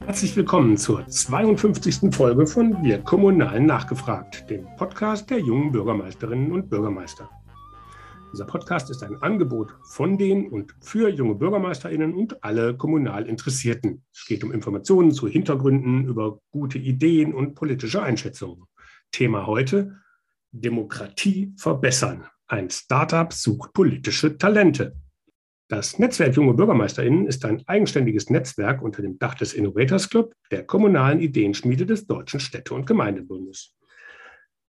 Herzlich willkommen zur 52. Folge von Wir Kommunalen nachgefragt, dem Podcast der jungen Bürgermeisterinnen und Bürgermeister. Dieser Podcast ist ein Angebot von den und für junge Bürgermeisterinnen und alle kommunal Interessierten. Es geht um Informationen zu Hintergründen, über gute Ideen und politische Einschätzungen. Thema heute Demokratie verbessern. Ein Startup sucht politische Talente. Das Netzwerk Junge BürgermeisterInnen ist ein eigenständiges Netzwerk unter dem Dach des Innovators Club, der kommunalen Ideenschmiede des Deutschen Städte- und Gemeindebundes.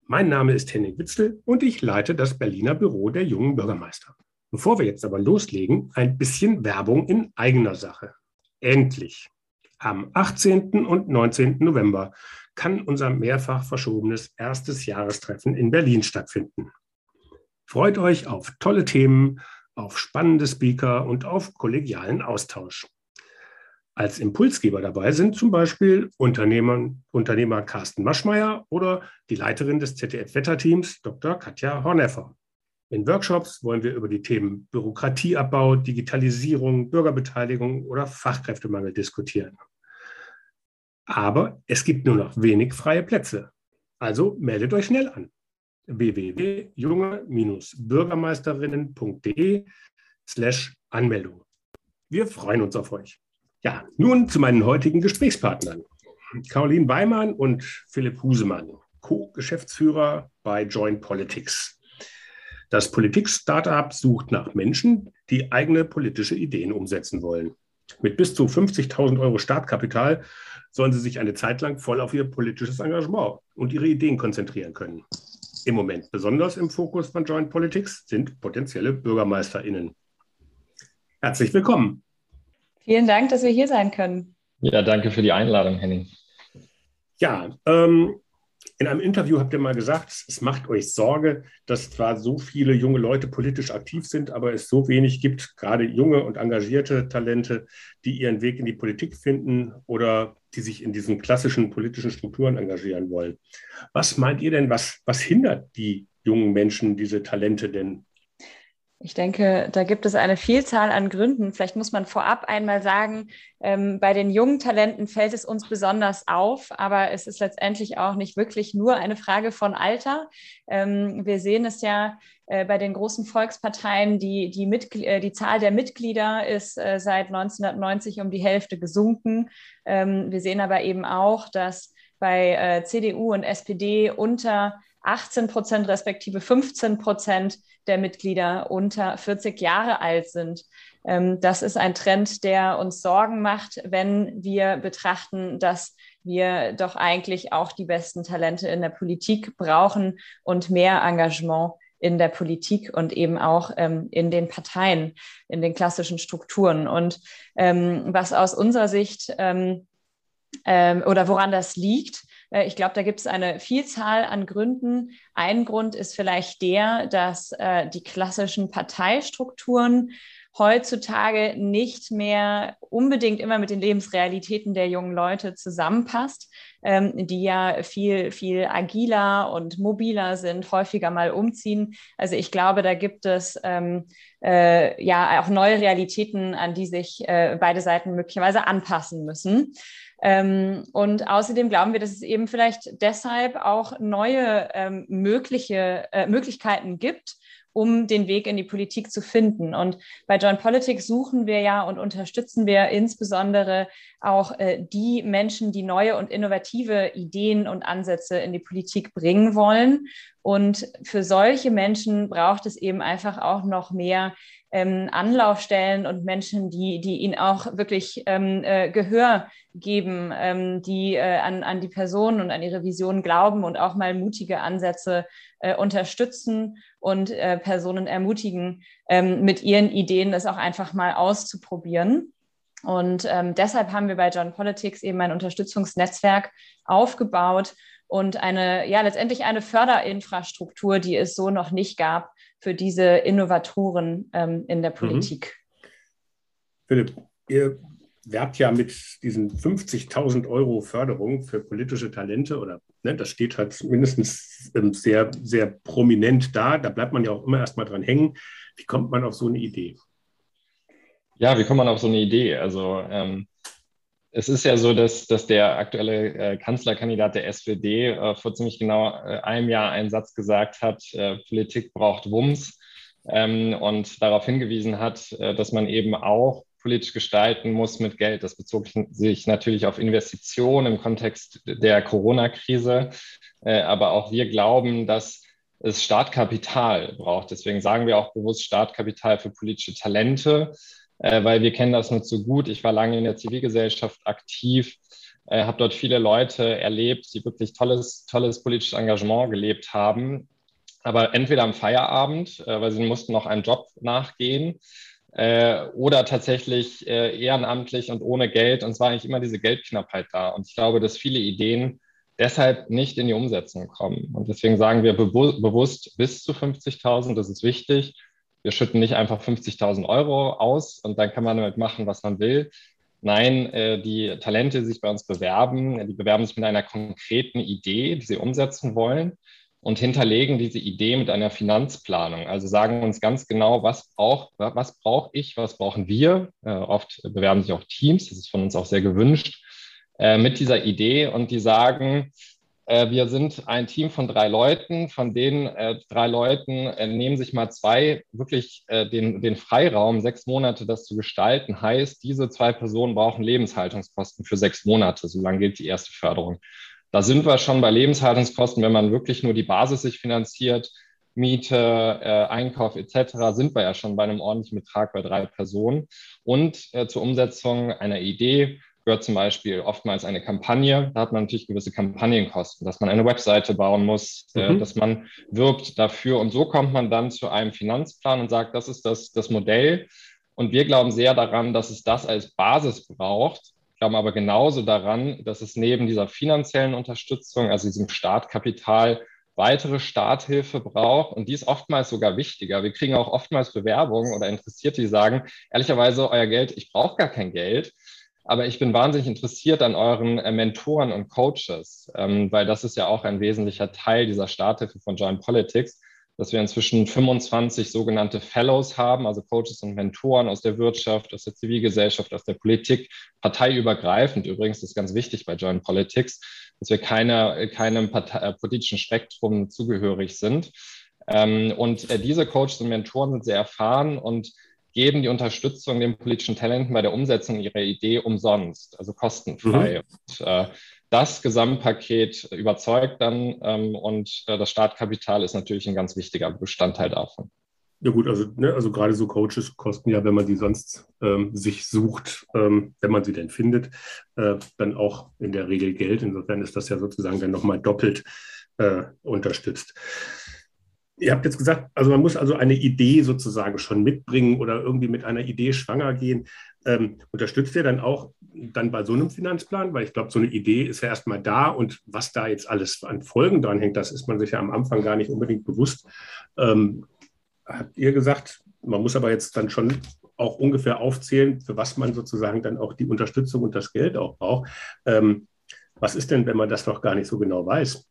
Mein Name ist Henning Witzel und ich leite das Berliner Büro der jungen Bürgermeister. Bevor wir jetzt aber loslegen, ein bisschen Werbung in eigener Sache. Endlich! Am 18. und 19. November kann unser mehrfach verschobenes erstes Jahrestreffen in Berlin stattfinden. Freut euch auf tolle Themen, auf spannende Speaker und auf kollegialen Austausch. Als Impulsgeber dabei sind zum Beispiel Unternehmer, Unternehmer Carsten Maschmeyer oder die Leiterin des ZDF-Wetterteams Dr. Katja Horneffer. In Workshops wollen wir über die Themen Bürokratieabbau, Digitalisierung, Bürgerbeteiligung oder Fachkräftemangel diskutieren. Aber es gibt nur noch wenig freie Plätze. Also meldet euch schnell an www.junge-bürgermeisterinnen.de slash Anmeldung. Wir freuen uns auf euch. Ja, nun zu meinen heutigen Gesprächspartnern. Caroline Weimann und Philipp Husemann, Co-Geschäftsführer bei Joint Politics. Das Politik-Startup sucht nach Menschen, die eigene politische Ideen umsetzen wollen. Mit bis zu 50.000 Euro Startkapital sollen sie sich eine Zeit lang voll auf ihr politisches Engagement und ihre Ideen konzentrieren können. Im Moment besonders im Fokus von Joint Politics sind potenzielle BürgermeisterInnen. Herzlich willkommen. Vielen Dank, dass wir hier sein können. Ja, danke für die Einladung, Henning. Ja, ähm, in einem Interview habt ihr mal gesagt, es macht euch Sorge, dass zwar so viele junge Leute politisch aktiv sind, aber es so wenig gibt, gerade junge und engagierte Talente, die ihren Weg in die Politik finden oder die sich in diesen klassischen politischen Strukturen engagieren wollen. Was meint ihr denn, was, was hindert die jungen Menschen, diese Talente denn ich denke, da gibt es eine Vielzahl an Gründen. Vielleicht muss man vorab einmal sagen, ähm, bei den jungen Talenten fällt es uns besonders auf, aber es ist letztendlich auch nicht wirklich nur eine Frage von Alter. Ähm, wir sehen es ja äh, bei den großen Volksparteien, die, die, äh, die Zahl der Mitglieder ist äh, seit 1990 um die Hälfte gesunken. Ähm, wir sehen aber eben auch, dass bei äh, CDU und SPD unter 18 Prozent respektive 15 Prozent der Mitglieder unter 40 Jahre alt sind. Ähm, das ist ein Trend, der uns Sorgen macht, wenn wir betrachten, dass wir doch eigentlich auch die besten Talente in der Politik brauchen und mehr Engagement in der Politik und eben auch ähm, in den Parteien, in den klassischen Strukturen. Und ähm, was aus unserer Sicht ähm, ähm oder woran das liegt, ich glaube, da gibt es eine Vielzahl an Gründen. Ein Grund ist vielleicht der, dass äh, die klassischen Parteistrukturen heutzutage nicht mehr unbedingt immer mit den Lebensrealitäten der jungen Leute zusammenpasst, ähm, die ja viel, viel agiler und mobiler sind, häufiger mal umziehen. Also ich glaube, da gibt es ähm, äh, ja auch neue Realitäten, an die sich äh, beide Seiten möglicherweise anpassen müssen. Ähm, und außerdem glauben wir, dass es eben vielleicht deshalb auch neue ähm, mögliche äh, Möglichkeiten gibt, um den Weg in die Politik zu finden. Und bei Joint Politics suchen wir ja und unterstützen wir insbesondere auch äh, die Menschen, die neue und innovative Ideen und Ansätze in die Politik bringen wollen. Und für solche Menschen braucht es eben einfach auch noch mehr ähm, Anlaufstellen und Menschen, die, die ihnen auch wirklich ähm, äh, Gehör geben, ähm, die äh, an, an die Person und an ihre Vision glauben und auch mal mutige Ansätze äh, unterstützen und äh, Personen ermutigen, ähm, mit ihren Ideen das auch einfach mal auszuprobieren. Und ähm, deshalb haben wir bei John Politics eben ein Unterstützungsnetzwerk aufgebaut und eine, ja, letztendlich eine Förderinfrastruktur, die es so noch nicht gab für diese Innovatoren ähm, in der mhm. Politik. Philipp, ihr werbt ja mit diesen 50.000 Euro Förderung für politische Talente oder ne, das steht halt mindestens ähm, sehr, sehr prominent da. Da bleibt man ja auch immer erstmal dran hängen. Wie kommt man auf so eine Idee? Ja, wie kommt man auf so eine Idee? Also ähm, es ist ja so, dass, dass der aktuelle äh, Kanzlerkandidat der SPD äh, vor ziemlich genau äh, einem Jahr einen Satz gesagt hat, Politik braucht Wumms ähm, und darauf hingewiesen hat, dass man eben auch politisch gestalten muss mit Geld. Das bezog sich natürlich auf Investitionen im Kontext der Corona-Krise, aber auch wir glauben, dass es Startkapital braucht. Deswegen sagen wir auch bewusst Startkapital für politische Talente äh, weil wir kennen das nur zu gut. Ich war lange in der Zivilgesellschaft aktiv, äh, habe dort viele Leute erlebt, die wirklich tolles, tolles politisches Engagement gelebt haben, aber entweder am Feierabend, äh, weil sie mussten noch einem Job nachgehen, äh, oder tatsächlich äh, ehrenamtlich und ohne Geld. Und zwar eigentlich immer diese Geldknappheit da. Und ich glaube, dass viele Ideen deshalb nicht in die Umsetzung kommen. Und deswegen sagen wir bewu bewusst bis zu 50.000, das ist wichtig wir schütten nicht einfach 50.000 Euro aus und dann kann man damit machen, was man will. Nein, äh, die Talente, die sich bei uns bewerben, die bewerben sich mit einer konkreten Idee, die sie umsetzen wollen und hinterlegen diese Idee mit einer Finanzplanung. Also sagen uns ganz genau, was braucht, was brauche ich, was brauchen wir. Äh, oft bewerben sich auch Teams, das ist von uns auch sehr gewünscht, äh, mit dieser Idee und die sagen, wir sind ein Team von drei Leuten. Von den äh, drei Leuten äh, nehmen sich mal zwei wirklich äh, den, den Freiraum, sechs Monate das zu gestalten. Heißt, diese zwei Personen brauchen Lebenshaltungskosten für sechs Monate. So lange gilt die erste Förderung. Da sind wir schon bei Lebenshaltungskosten, wenn man wirklich nur die Basis sich finanziert, Miete, äh, Einkauf etc., sind wir ja schon bei einem ordentlichen Betrag bei drei Personen. Und äh, zur Umsetzung einer Idee gehört zum Beispiel oftmals eine Kampagne. Da hat man natürlich gewisse Kampagnenkosten, dass man eine Webseite bauen muss, äh, mhm. äh, dass man wirbt dafür. Und so kommt man dann zu einem Finanzplan und sagt, das ist das, das Modell. Und wir glauben sehr daran, dass es das als Basis braucht, glauben aber genauso daran, dass es neben dieser finanziellen Unterstützung, also diesem Startkapital, weitere Starthilfe braucht. Und die ist oftmals sogar wichtiger. Wir kriegen auch oftmals Bewerbungen oder Interessierte, die sagen, ehrlicherweise, euer Geld, ich brauche gar kein Geld. Aber ich bin wahnsinnig interessiert an euren äh, Mentoren und Coaches, ähm, weil das ist ja auch ein wesentlicher Teil dieser Starthilfe von Joint Politics, dass wir inzwischen 25 sogenannte Fellows haben, also Coaches und Mentoren aus der Wirtschaft, aus der Zivilgesellschaft, aus der Politik, parteiübergreifend. Übrigens ist ganz wichtig bei Joint Politics, dass wir keine, keinem Partei, äh, politischen Spektrum zugehörig sind. Ähm, und äh, diese Coaches und Mentoren sind sehr erfahren und geben die Unterstützung den politischen Talenten bei der Umsetzung ihrer Idee umsonst, also kostenfrei. Mhm. Und, äh, das Gesamtpaket überzeugt dann ähm, und äh, das Startkapital ist natürlich ein ganz wichtiger Bestandteil davon. Ja gut, also, ne, also gerade so Coaches kosten ja, wenn man die sonst ähm, sich sucht, ähm, wenn man sie denn findet, äh, dann auch in der Regel Geld. Insofern ist das ja sozusagen dann nochmal doppelt äh, unterstützt. Ihr habt jetzt gesagt, also man muss also eine Idee sozusagen schon mitbringen oder irgendwie mit einer Idee schwanger gehen. Ähm, unterstützt ihr dann auch dann bei so einem Finanzplan? Weil ich glaube, so eine Idee ist ja erstmal da und was da jetzt alles an Folgen dran hängt, das ist man sich ja am Anfang gar nicht unbedingt bewusst. Ähm, habt ihr gesagt, man muss aber jetzt dann schon auch ungefähr aufzählen, für was man sozusagen dann auch die Unterstützung und das Geld auch braucht. Ähm, was ist denn, wenn man das noch gar nicht so genau weiß?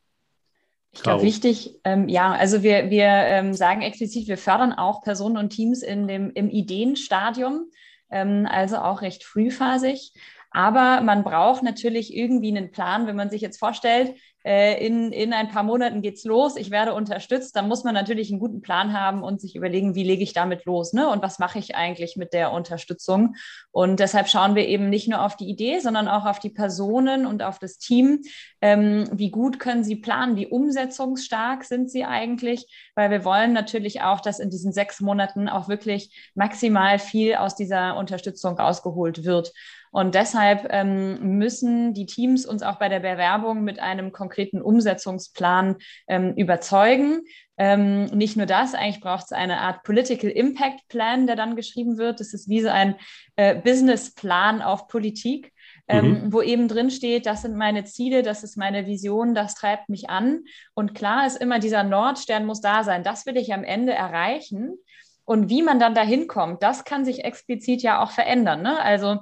Ich glaube, wichtig, ähm, ja, also wir, wir ähm, sagen explizit, wir fördern auch Personen und Teams in dem, im Ideenstadium, ähm, also auch recht frühphasig. Aber man braucht natürlich irgendwie einen Plan, wenn man sich jetzt vorstellt, äh, in, in ein paar Monaten geht's los, ich werde unterstützt, dann muss man natürlich einen guten Plan haben und sich überlegen, wie lege ich damit los, ne? Und was mache ich eigentlich mit der Unterstützung? Und deshalb schauen wir eben nicht nur auf die Idee, sondern auch auf die Personen und auf das Team. Ähm, wie gut können sie planen? Wie umsetzungsstark sind sie eigentlich? Weil wir wollen natürlich auch, dass in diesen sechs Monaten auch wirklich maximal viel aus dieser Unterstützung rausgeholt wird. Und deshalb ähm, müssen die Teams uns auch bei der Bewerbung mit einem konkreten Umsetzungsplan ähm, überzeugen. Ähm, nicht nur das, eigentlich braucht es eine Art Political Impact Plan, der dann geschrieben wird. Das ist wie so ein äh, Businessplan auf Politik. Ähm, mhm. wo eben drin steht, das sind meine Ziele, das ist meine Vision, das treibt mich an. Und klar ist immer, dieser Nordstern muss da sein. Das will ich am Ende erreichen. Und wie man dann dahin kommt, das kann sich explizit ja auch verändern. Ne? Also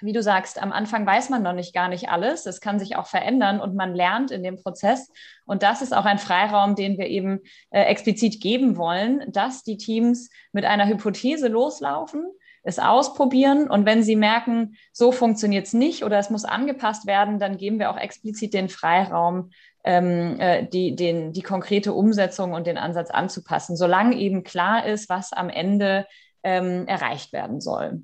wie du sagst, am Anfang weiß man noch nicht gar nicht alles. Es kann sich auch verändern und man lernt in dem Prozess. Und das ist auch ein Freiraum, den wir eben äh, explizit geben wollen, dass die Teams mit einer Hypothese loslaufen, es ausprobieren. Und wenn sie merken, so funktioniert es nicht oder es muss angepasst werden, dann geben wir auch explizit den Freiraum, ähm, äh, die, den, die konkrete Umsetzung und den Ansatz anzupassen, solange eben klar ist, was am Ende ähm, erreicht werden soll.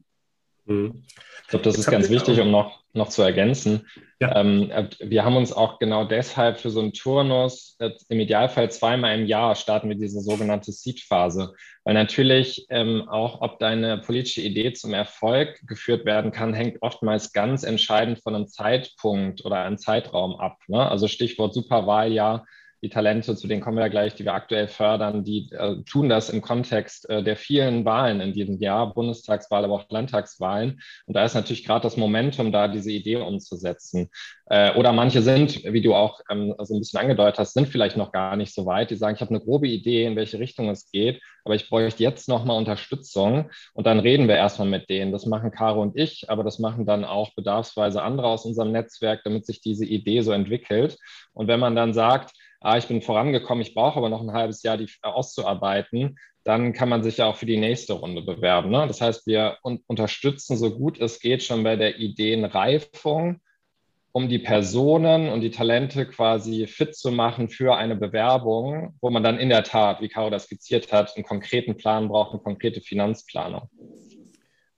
Mhm. Ich glaube, das ist ganz wichtig, um noch, noch zu ergänzen. Ja. Ähm, äh, wir haben uns auch genau deshalb für so einen Turnus, äh, im Idealfall zweimal im Jahr starten wir diese sogenannte Seed-Phase. Weil natürlich ähm, auch, ob deine politische Idee zum Erfolg geführt werden kann, hängt oftmals ganz entscheidend von einem Zeitpunkt oder einem Zeitraum ab. Ne? Also Stichwort Superwahljahr die Talente, zu denen kommen wir ja gleich, die wir aktuell fördern, die äh, tun das im Kontext äh, der vielen Wahlen in diesem Jahr, Bundestagswahl, aber auch Landtagswahlen. Und da ist natürlich gerade das Momentum da, diese Idee umzusetzen. Äh, oder manche sind, wie du auch ähm, so ein bisschen angedeutet hast, sind vielleicht noch gar nicht so weit. Die sagen, ich habe eine grobe Idee, in welche Richtung es geht, aber ich bräuchte jetzt nochmal Unterstützung. Und dann reden wir erstmal mit denen. Das machen Caro und ich, aber das machen dann auch bedarfsweise andere aus unserem Netzwerk, damit sich diese Idee so entwickelt. Und wenn man dann sagt, ah, ich bin vorangekommen, ich brauche aber noch ein halbes Jahr, die auszuarbeiten, dann kann man sich ja auch für die nächste Runde bewerben. Ne? Das heißt, wir un unterstützen so gut es geht schon bei der Ideenreifung, um die Personen und die Talente quasi fit zu machen für eine Bewerbung, wo man dann in der Tat, wie Caro das skizziert hat, einen konkreten Plan braucht, eine konkrete Finanzplanung.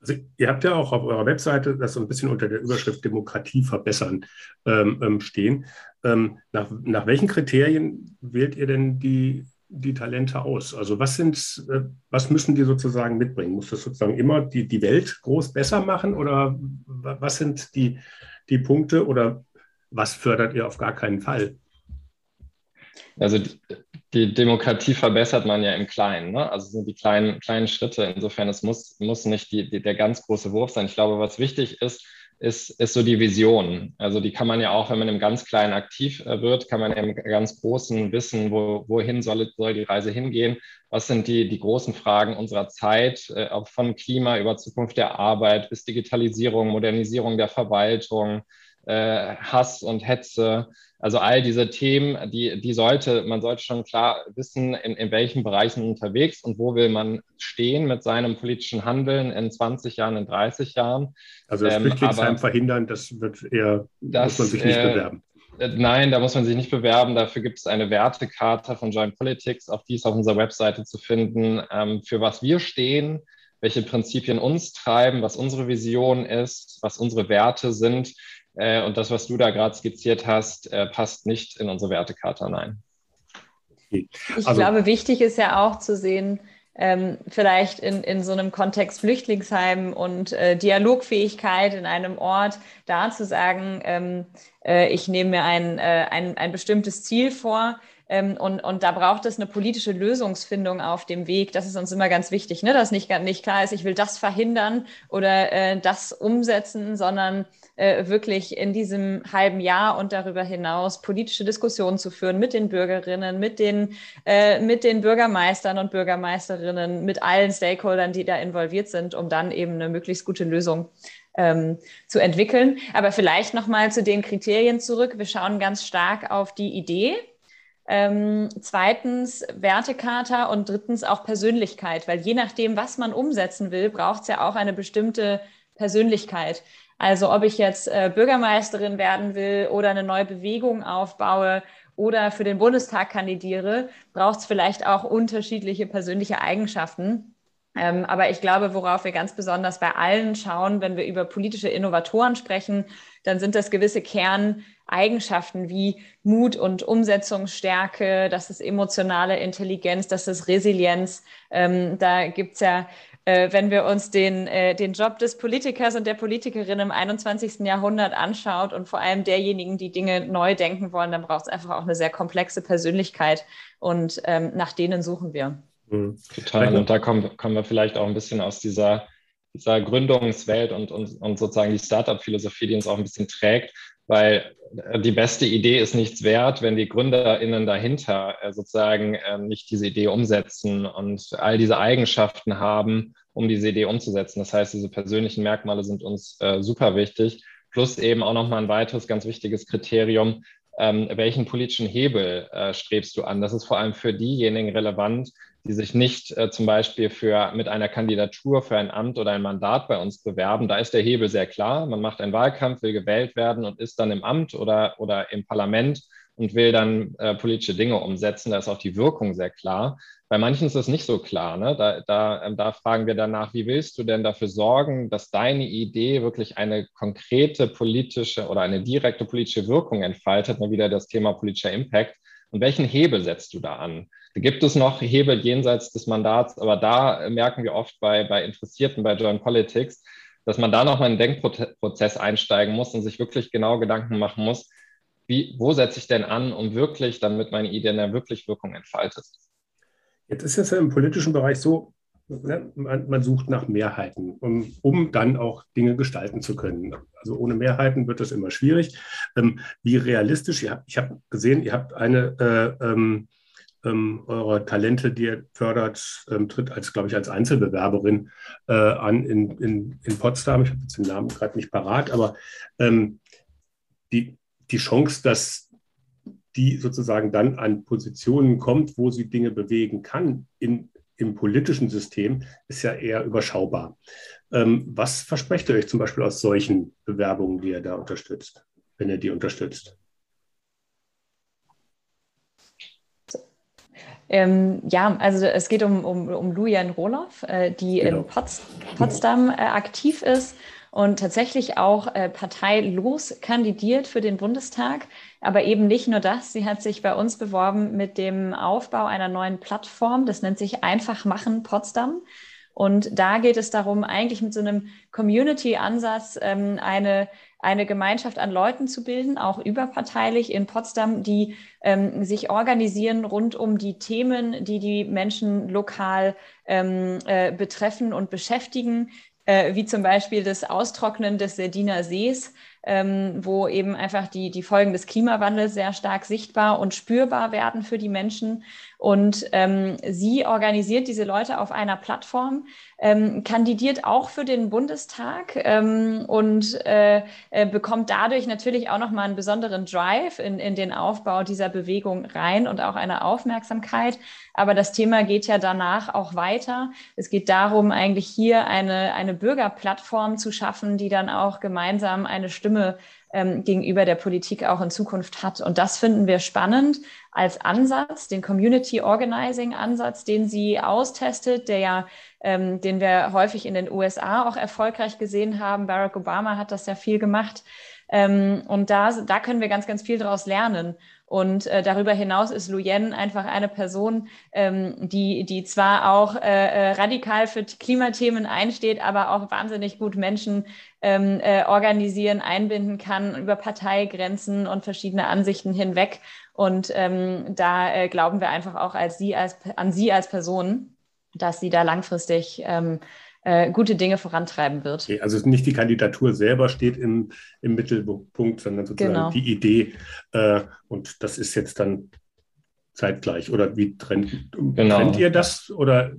Also ihr habt ja auch auf eurer Webseite das so ein bisschen unter der Überschrift Demokratie verbessern ähm, ähm, stehen. Ähm, nach, nach welchen Kriterien wählt ihr denn die, die Talente aus? Also was sind, äh, was müssen die sozusagen mitbringen? Muss das sozusagen immer die, die Welt groß besser machen oder was sind die, die Punkte oder was fördert ihr auf gar keinen Fall? Also die Demokratie verbessert man ja im Kleinen. Ne? Also sind die kleinen, kleinen Schritte. Insofern, es muss, muss nicht die, die, der ganz große Wurf sein. Ich glaube, was wichtig ist, ist, ist so die Vision. Also die kann man ja auch, wenn man im ganz Kleinen aktiv äh, wird, kann man im ganz Großen wissen, wo, wohin soll, soll die Reise hingehen. Was sind die, die großen Fragen unserer Zeit, äh, von Klima über Zukunft der Arbeit bis Digitalisierung, Modernisierung der Verwaltung, äh, Hass und Hetze. Also all diese Themen, die, die sollte, man sollte schon klar wissen, in, in welchen Bereichen unterwegs und wo will man stehen mit seinem politischen Handeln in 20 Jahren, in 30 Jahren. Also das Flüchtlingsheim ähm, verhindern, das wird eher, das, muss man sich nicht äh, bewerben. Nein, da muss man sich nicht bewerben. Dafür gibt es eine Wertekarte von Joint Politics, auch die ist auf unserer Webseite zu finden, ähm, für was wir stehen, welche Prinzipien uns treiben, was unsere Vision ist, was unsere Werte sind. Äh, und das, was du da gerade skizziert hast, äh, passt nicht in unsere Wertekarte hinein. Ich also, glaube, wichtig ist ja auch zu sehen, ähm, vielleicht in, in so einem Kontext Flüchtlingsheim und äh, Dialogfähigkeit in einem Ort, da zu sagen, ähm, äh, ich nehme mir ein, äh, ein, ein bestimmtes Ziel vor, und, und da braucht es eine politische Lösungsfindung auf dem Weg. Das ist uns immer ganz wichtig, ne? dass nicht, nicht klar ist, ich will das verhindern oder äh, das umsetzen, sondern äh, wirklich in diesem halben Jahr und darüber hinaus politische Diskussionen zu führen mit den Bürgerinnen, mit den, äh, mit den Bürgermeistern und Bürgermeisterinnen, mit allen Stakeholdern, die da involviert sind, um dann eben eine möglichst gute Lösung ähm, zu entwickeln. Aber vielleicht nochmal zu den Kriterien zurück. Wir schauen ganz stark auf die Idee ähm, zweitens Wertekarte und drittens auch Persönlichkeit, weil je nachdem, was man umsetzen will, braucht es ja auch eine bestimmte Persönlichkeit. Also ob ich jetzt äh, Bürgermeisterin werden will oder eine neue Bewegung aufbaue oder für den Bundestag kandidiere, braucht es vielleicht auch unterschiedliche persönliche Eigenschaften. Ähm, aber ich glaube, worauf wir ganz besonders bei allen schauen, wenn wir über politische Innovatoren sprechen, dann sind das gewisse Kerneigenschaften wie Mut und Umsetzungsstärke, das ist emotionale Intelligenz, das ist Resilienz. Ähm, da gibt's ja, äh, wenn wir uns den, äh, den Job des Politikers und der Politikerin im 21. Jahrhundert anschaut und vor allem derjenigen, die Dinge neu denken wollen, dann braucht es einfach auch eine sehr komplexe Persönlichkeit und ähm, nach denen suchen wir. Mhm, total. Und da kommen, kommen wir vielleicht auch ein bisschen aus dieser, dieser Gründungswelt und, und, und sozusagen die Startup-Philosophie, die uns auch ein bisschen trägt, weil die beste Idee ist nichts wert, wenn die GründerInnen dahinter äh, sozusagen ähm, nicht diese Idee umsetzen und all diese Eigenschaften haben, um diese Idee umzusetzen. Das heißt, diese persönlichen Merkmale sind uns äh, super wichtig. Plus eben auch nochmal ein weiteres ganz wichtiges Kriterium, ähm, welchen politischen Hebel äh, strebst du an? Das ist vor allem für diejenigen relevant, die sich nicht äh, zum Beispiel für, mit einer Kandidatur für ein Amt oder ein Mandat bei uns bewerben. Da ist der Hebel sehr klar. Man macht einen Wahlkampf, will gewählt werden und ist dann im Amt oder, oder im Parlament und will dann äh, politische Dinge umsetzen. Da ist auch die Wirkung sehr klar. Bei manchen ist das nicht so klar. Ne? Da, da, ähm, da fragen wir danach, wie willst du denn dafür sorgen, dass deine Idee wirklich eine konkrete politische oder eine direkte politische Wirkung entfaltet? Mal wieder das Thema politischer Impact. Und welchen Hebel setzt du da an? Gibt es noch Hebel jenseits des Mandats, aber da merken wir oft bei, bei Interessierten bei Joint Politics, dass man da nochmal in den Denkprozess einsteigen muss und sich wirklich genau Gedanken machen muss, wie, wo setze ich denn an, um wirklich, damit meine Idee dann wirklich Wirkung entfaltet? Jetzt ist es ja im politischen Bereich so, ne, man, man, sucht nach Mehrheiten, um, um, dann auch Dinge gestalten zu können. Also ohne Mehrheiten wird das immer schwierig. Ähm, wie realistisch, ihr habt, ich habe gesehen, ihr habt eine äh, ähm, ähm, eurer Talente, die ihr fördert, ähm, tritt als, glaube ich, als Einzelbewerberin äh, an in, in, in Potsdam. Ich habe jetzt den Namen gerade nicht parat, aber ähm, die, die Chance, dass die sozusagen dann an Positionen kommt, wo sie Dinge bewegen kann in, im politischen System, ist ja eher überschaubar. Ähm, was versprecht ihr euch zum Beispiel aus solchen Bewerbungen, die ihr da unterstützt, wenn ihr die unterstützt? Ähm, ja, also es geht um, um, um Lujan Roloff, äh, die genau. in Pots Potsdam äh, aktiv ist und tatsächlich auch äh, parteilos kandidiert für den Bundestag. Aber eben nicht nur das, sie hat sich bei uns beworben mit dem Aufbau einer neuen Plattform, das nennt sich Einfach machen Potsdam. Und da geht es darum, eigentlich mit so einem Community-Ansatz ähm, eine, eine Gemeinschaft an Leuten zu bilden, auch überparteilich in Potsdam, die ähm, sich organisieren rund um die Themen, die die Menschen lokal ähm, äh, betreffen und beschäftigen, äh, wie zum Beispiel das Austrocknen des Serdiner Sees, ähm, wo eben einfach die, die Folgen des Klimawandels sehr stark sichtbar und spürbar werden für die Menschen. Und ähm, sie organisiert diese Leute auf einer Plattform, ähm, kandidiert auch für den Bundestag ähm, und äh, äh, bekommt dadurch natürlich auch nochmal einen besonderen Drive in, in den Aufbau dieser Bewegung rein und auch eine Aufmerksamkeit. Aber das Thema geht ja danach auch weiter. Es geht darum, eigentlich hier eine, eine Bürgerplattform zu schaffen, die dann auch gemeinsam eine Stimme ähm, gegenüber der Politik auch in Zukunft hat. Und das finden wir spannend als Ansatz, den Community Organizing Ansatz, den sie austestet, der ja, ähm, den wir häufig in den USA auch erfolgreich gesehen haben. Barack Obama hat das ja viel gemacht. Ähm, und da, da können wir ganz, ganz viel daraus lernen. Und äh, darüber hinaus ist Luyen einfach eine Person, ähm, die, die zwar auch äh, äh, radikal für Klimathemen einsteht, aber auch wahnsinnig gut Menschen ähm, äh, organisieren, einbinden kann über Parteigrenzen und verschiedene Ansichten hinweg. Und ähm, da äh, glauben wir einfach auch als sie als, an sie als Person, dass sie da langfristig ähm, äh, gute Dinge vorantreiben wird. Okay, also nicht die Kandidatur selber steht im, im Mittelpunkt, sondern sozusagen genau. die Idee. Äh, und das ist jetzt dann zeitgleich? Oder wie trennt, genau. trennt ihr das? Oder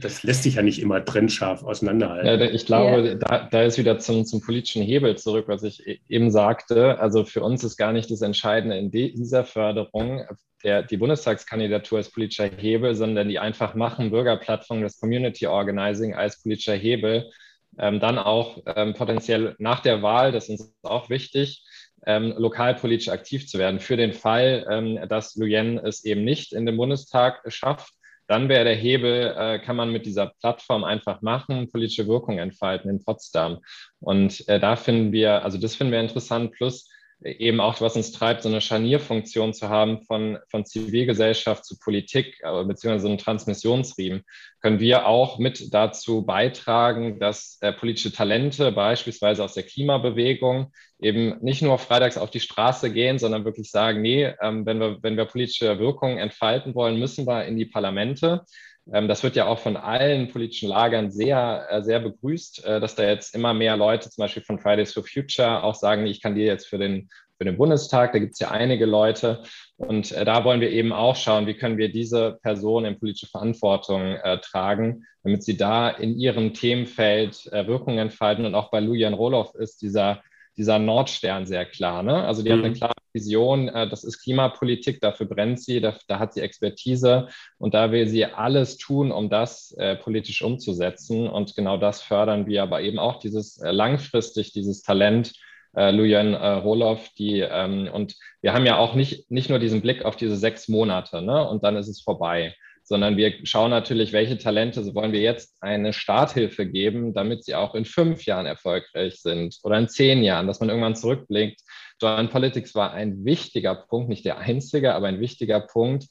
das lässt sich ja nicht immer trennscharf auseinanderhalten. Ja, ich glaube, yeah. da, da ist wieder zum, zum politischen Hebel zurück, was ich e-, eben sagte. Also für uns ist gar nicht das Entscheidende in dieser Förderung, der, die Bundestagskandidatur als politischer Hebel, sondern die einfach machen Bürgerplattform, das Community Organizing als politischer Hebel. Ähm, dann auch ähm, potenziell nach der Wahl, das ist uns auch wichtig, ähm, lokalpolitisch aktiv zu werden. Für den Fall, ähm, dass Luyen es eben nicht in den Bundestag schafft, dann wäre der Hebel, äh, kann man mit dieser Plattform einfach machen, politische Wirkung entfalten in Potsdam. Und äh, da finden wir, also das finden wir interessant, plus eben auch, was uns treibt, so eine Scharnierfunktion zu haben von, von Zivilgesellschaft zu Politik, beziehungsweise so einen Transmissionsriemen, können wir auch mit dazu beitragen, dass äh, politische Talente beispielsweise aus der Klimabewegung eben nicht nur freitags auf die Straße gehen, sondern wirklich sagen, nee, ähm, wenn, wir, wenn wir politische Wirkungen entfalten wollen, müssen wir in die Parlamente. Ähm, das wird ja auch von allen politischen Lagern sehr, äh, sehr begrüßt, äh, dass da jetzt immer mehr Leute, zum Beispiel von Fridays for Future, auch sagen, ich kann dir jetzt für den, für den Bundestag. Da gibt es ja einige Leute. Und äh, da wollen wir eben auch schauen, wie können wir diese Person in politische Verantwortung äh, tragen, damit sie da in ihrem Themenfeld äh, Wirkung entfalten. Und auch bei Lujan Roloff ist dieser dieser Nordstern sehr klar. Ne? Also die mhm. hat eine mhm. klare Vision, äh, das ist Klimapolitik, dafür brennt sie, da, da, hat sie Expertise und da will sie alles tun, um das äh, politisch umzusetzen. Und genau das fördern wir, aber eben auch dieses äh, langfristig, dieses Talent, äh, Lujan äh, Roloff, die ähm, und wir haben ja auch nicht, nicht nur diesen Blick auf diese sechs Monate, ne? Und dann ist es vorbei sondern wir schauen natürlich, welche Talente wollen wir jetzt eine Starthilfe geben, damit sie auch in fünf Jahren erfolgreich sind oder in zehn Jahren, dass man irgendwann zurückblickt. Joint Politics war ein wichtiger Punkt, nicht der einzige, aber ein wichtiger Punkt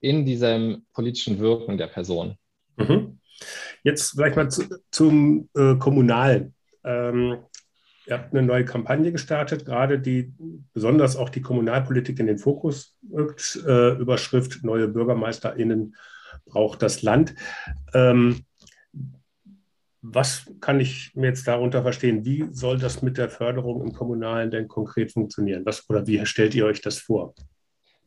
in diesem politischen Wirken der Person. Mhm. Jetzt vielleicht mal zu, zum äh, Kommunalen. Ähm, ihr habt eine neue Kampagne gestartet, gerade die besonders auch die Kommunalpolitik in den Fokus rückt. Äh, Überschrift Neue BürgermeisterInnen braucht das Land. Ähm, was kann ich mir jetzt darunter verstehen? Wie soll das mit der Förderung im Kommunalen denn konkret funktionieren? Was, oder wie stellt ihr euch das vor?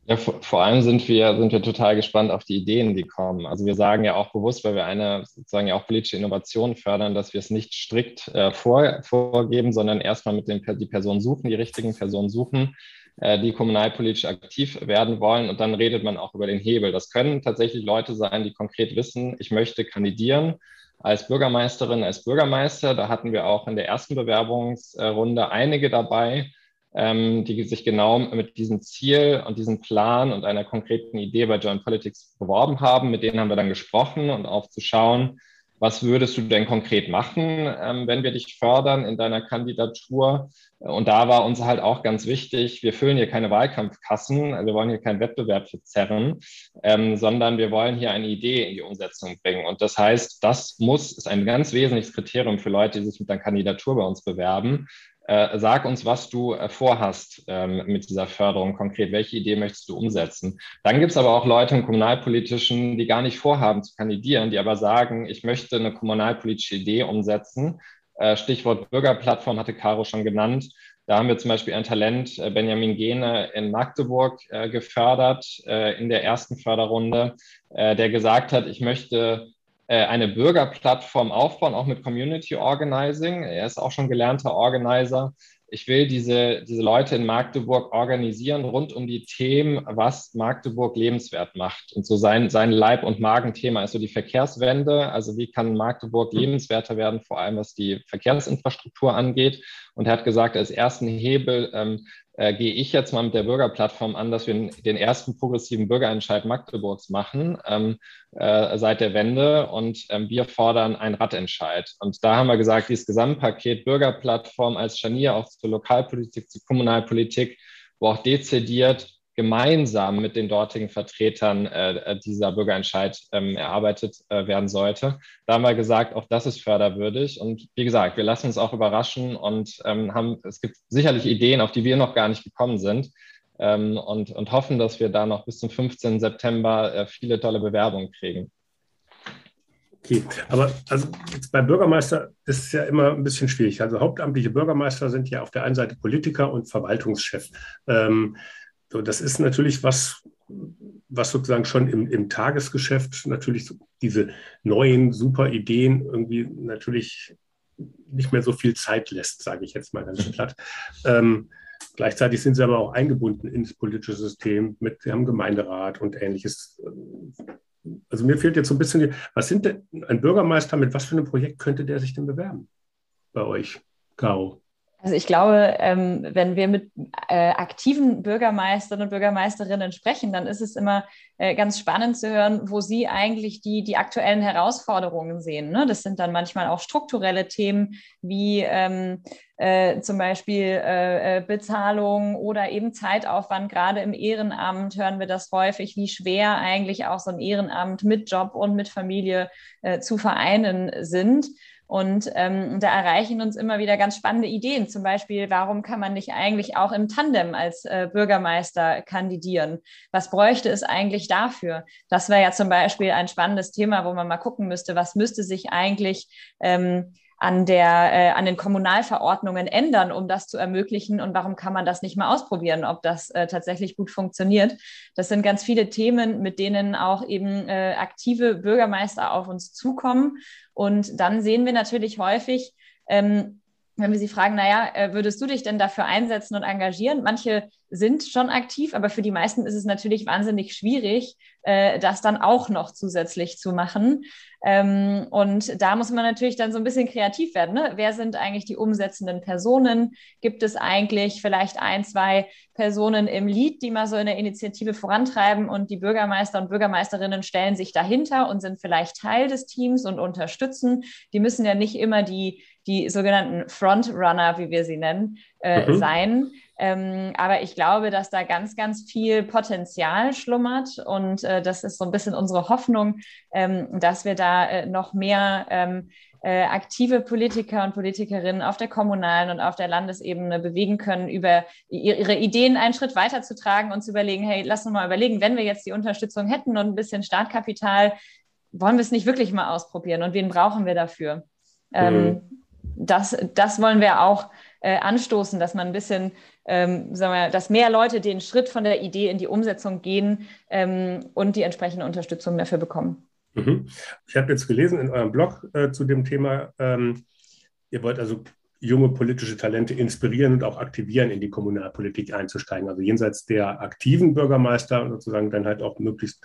Ja, vor, allem sind wir, sind wir total gespannt auf die Ideen, die kommen. Also wir sagen ja auch bewusst, weil wir eine sozusagen ja auch politische Innovation fördern, dass wir es nicht strikt äh, vor, vorgeben, sondern erstmal mit den die Personen suchen, die richtigen Personen suchen die kommunalpolitisch aktiv werden wollen. Und dann redet man auch über den Hebel. Das können tatsächlich Leute sein, die konkret wissen, ich möchte kandidieren als Bürgermeisterin, als Bürgermeister. Da hatten wir auch in der ersten Bewerbungsrunde einige dabei, ähm, die sich genau mit diesem Ziel und diesem Plan und einer konkreten Idee bei Joint Politics beworben haben. Mit denen haben wir dann gesprochen und auch zu schauen, was würdest du denn konkret machen, ähm, wenn wir dich fördern in deiner Kandidatur? Und da war uns halt auch ganz wichtig, wir füllen hier keine Wahlkampfkassen, wir wollen hier keinen Wettbewerb verzerren, ähm, sondern wir wollen hier eine Idee in die Umsetzung bringen. Und das heißt, das muss, ist ein ganz wesentliches Kriterium für Leute, die sich mit einer Kandidatur bei uns bewerben, äh, sag uns, was du äh, vorhast ähm, mit dieser Förderung konkret. Welche Idee möchtest du umsetzen? Dann gibt es aber auch Leute im Kommunalpolitischen, die gar nicht vorhaben zu kandidieren, die aber sagen, ich möchte eine kommunalpolitische Idee umsetzen. Äh, Stichwort Bürgerplattform hatte Caro schon genannt. Da haben wir zum Beispiel ein Talent, äh, Benjamin Gene in Magdeburg gefördert in der ersten Förderrunde, der gesagt hat, ich möchte eine Bürgerplattform aufbauen, auch mit Community Organizing. Er ist auch schon gelernter Organizer. Ich will diese, diese Leute in Magdeburg organisieren rund um die Themen, was Magdeburg lebenswert macht. Und so sein, sein Leib- und Magenthema ist so die Verkehrswende. Also wie kann Magdeburg lebenswerter werden, vor allem was die Verkehrsinfrastruktur angeht. Und er hat gesagt, als ersten Hebel ähm, äh, gehe ich jetzt mal mit der Bürgerplattform an, dass wir den ersten progressiven Bürgerentscheid Magdeburgs machen ähm, äh, seit der Wende und ähm, wir fordern einen Radentscheid. Und da haben wir gesagt, dieses Gesamtpaket Bürgerplattform als Scharnier auch zur Lokalpolitik, zur Kommunalpolitik, wo auch dezidiert gemeinsam mit den dortigen Vertretern äh, dieser Bürgerentscheid ähm, erarbeitet äh, werden sollte. Da haben wir gesagt, auch das ist förderwürdig. Und wie gesagt, wir lassen uns auch überraschen und ähm, haben, es gibt sicherlich Ideen, auf die wir noch gar nicht gekommen sind. Ähm, und, und hoffen, dass wir da noch bis zum 15. September äh, viele tolle Bewerbungen kriegen. Okay, aber also beim Bürgermeister ist es ja immer ein bisschen schwierig. Also hauptamtliche Bürgermeister sind ja auf der einen Seite Politiker und Verwaltungschef. Ähm, so, das ist natürlich was, was sozusagen schon im, im Tagesgeschäft natürlich diese neuen super Ideen irgendwie natürlich nicht mehr so viel Zeit lässt, sage ich jetzt mal ganz platt. Ähm, gleichzeitig sind sie aber auch eingebunden ins politische System mit dem Gemeinderat und ähnliches. Also mir fehlt jetzt so ein bisschen, was sind denn ein Bürgermeister, mit was für einem Projekt könnte der sich denn bewerben bei euch, Caro? Also ich glaube, ähm, wenn wir mit äh, aktiven Bürgermeistern und Bürgermeisterinnen sprechen, dann ist es immer äh, ganz spannend zu hören, wo sie eigentlich die, die aktuellen Herausforderungen sehen. Ne? Das sind dann manchmal auch strukturelle Themen wie ähm, äh, zum Beispiel Bezahlung oder eben Zeitaufwand. Gerade im Ehrenamt hören wir das häufig, wie schwer eigentlich auch so ein Ehrenamt mit Job und mit Familie zu vereinen sind. Und ähm, da erreichen uns immer wieder ganz spannende Ideen. Zum Beispiel, warum kann man nicht eigentlich auch im Tandem als äh, Bürgermeister kandidieren? Was bräuchte es eigentlich dafür? Das wäre ja zum Beispiel ein spannendes Thema, wo man mal gucken müsste, was müsste sich eigentlich ähm, an, der, äh, an den Kommunalverordnungen ändern, um das zu ermöglichen? Und warum kann man das nicht mal ausprobieren, ob das äh, tatsächlich gut funktioniert? Das sind ganz viele Themen, mit denen auch eben äh, aktive Bürgermeister auf uns zukommen. Und dann sehen wir natürlich häufig, ähm, wenn wir sie fragen, naja, äh, würdest du dich denn dafür einsetzen und engagieren? Manche sind schon aktiv, aber für die meisten ist es natürlich wahnsinnig schwierig, äh, das dann auch noch zusätzlich zu machen. Ähm, und da muss man natürlich dann so ein bisschen kreativ werden. Ne? Wer sind eigentlich die umsetzenden Personen? Gibt es eigentlich vielleicht ein, zwei Personen im Lied, die mal so eine Initiative vorantreiben und die Bürgermeister und Bürgermeisterinnen stellen sich dahinter und sind vielleicht Teil des Teams und unterstützen. Die müssen ja nicht immer die, die sogenannten Frontrunner, wie wir sie nennen, äh, mhm. sein. Ähm, aber ich glaube, dass da ganz, ganz viel Potenzial schlummert und äh, das ist so ein bisschen unsere Hoffnung, ähm, dass wir da äh, noch mehr ähm, äh, aktive Politiker und Politikerinnen auf der kommunalen und auf der Landesebene bewegen können, über ihre Ideen einen Schritt weiterzutragen und zu überlegen, hey, lass uns mal überlegen, wenn wir jetzt die Unterstützung hätten und ein bisschen Startkapital, wollen wir es nicht wirklich mal ausprobieren und wen brauchen wir dafür? Ähm, mhm. das, das wollen wir auch äh, anstoßen, dass man ein bisschen ähm, sagen wir, dass mehr Leute den Schritt von der Idee in die Umsetzung gehen ähm, und die entsprechende Unterstützung dafür bekommen. Mhm. Ich habe jetzt gelesen in eurem Blog äh, zu dem Thema, ähm, ihr wollt also junge politische Talente inspirieren und auch aktivieren, in die Kommunalpolitik einzusteigen. Also jenseits der aktiven Bürgermeister sozusagen dann halt auch möglichst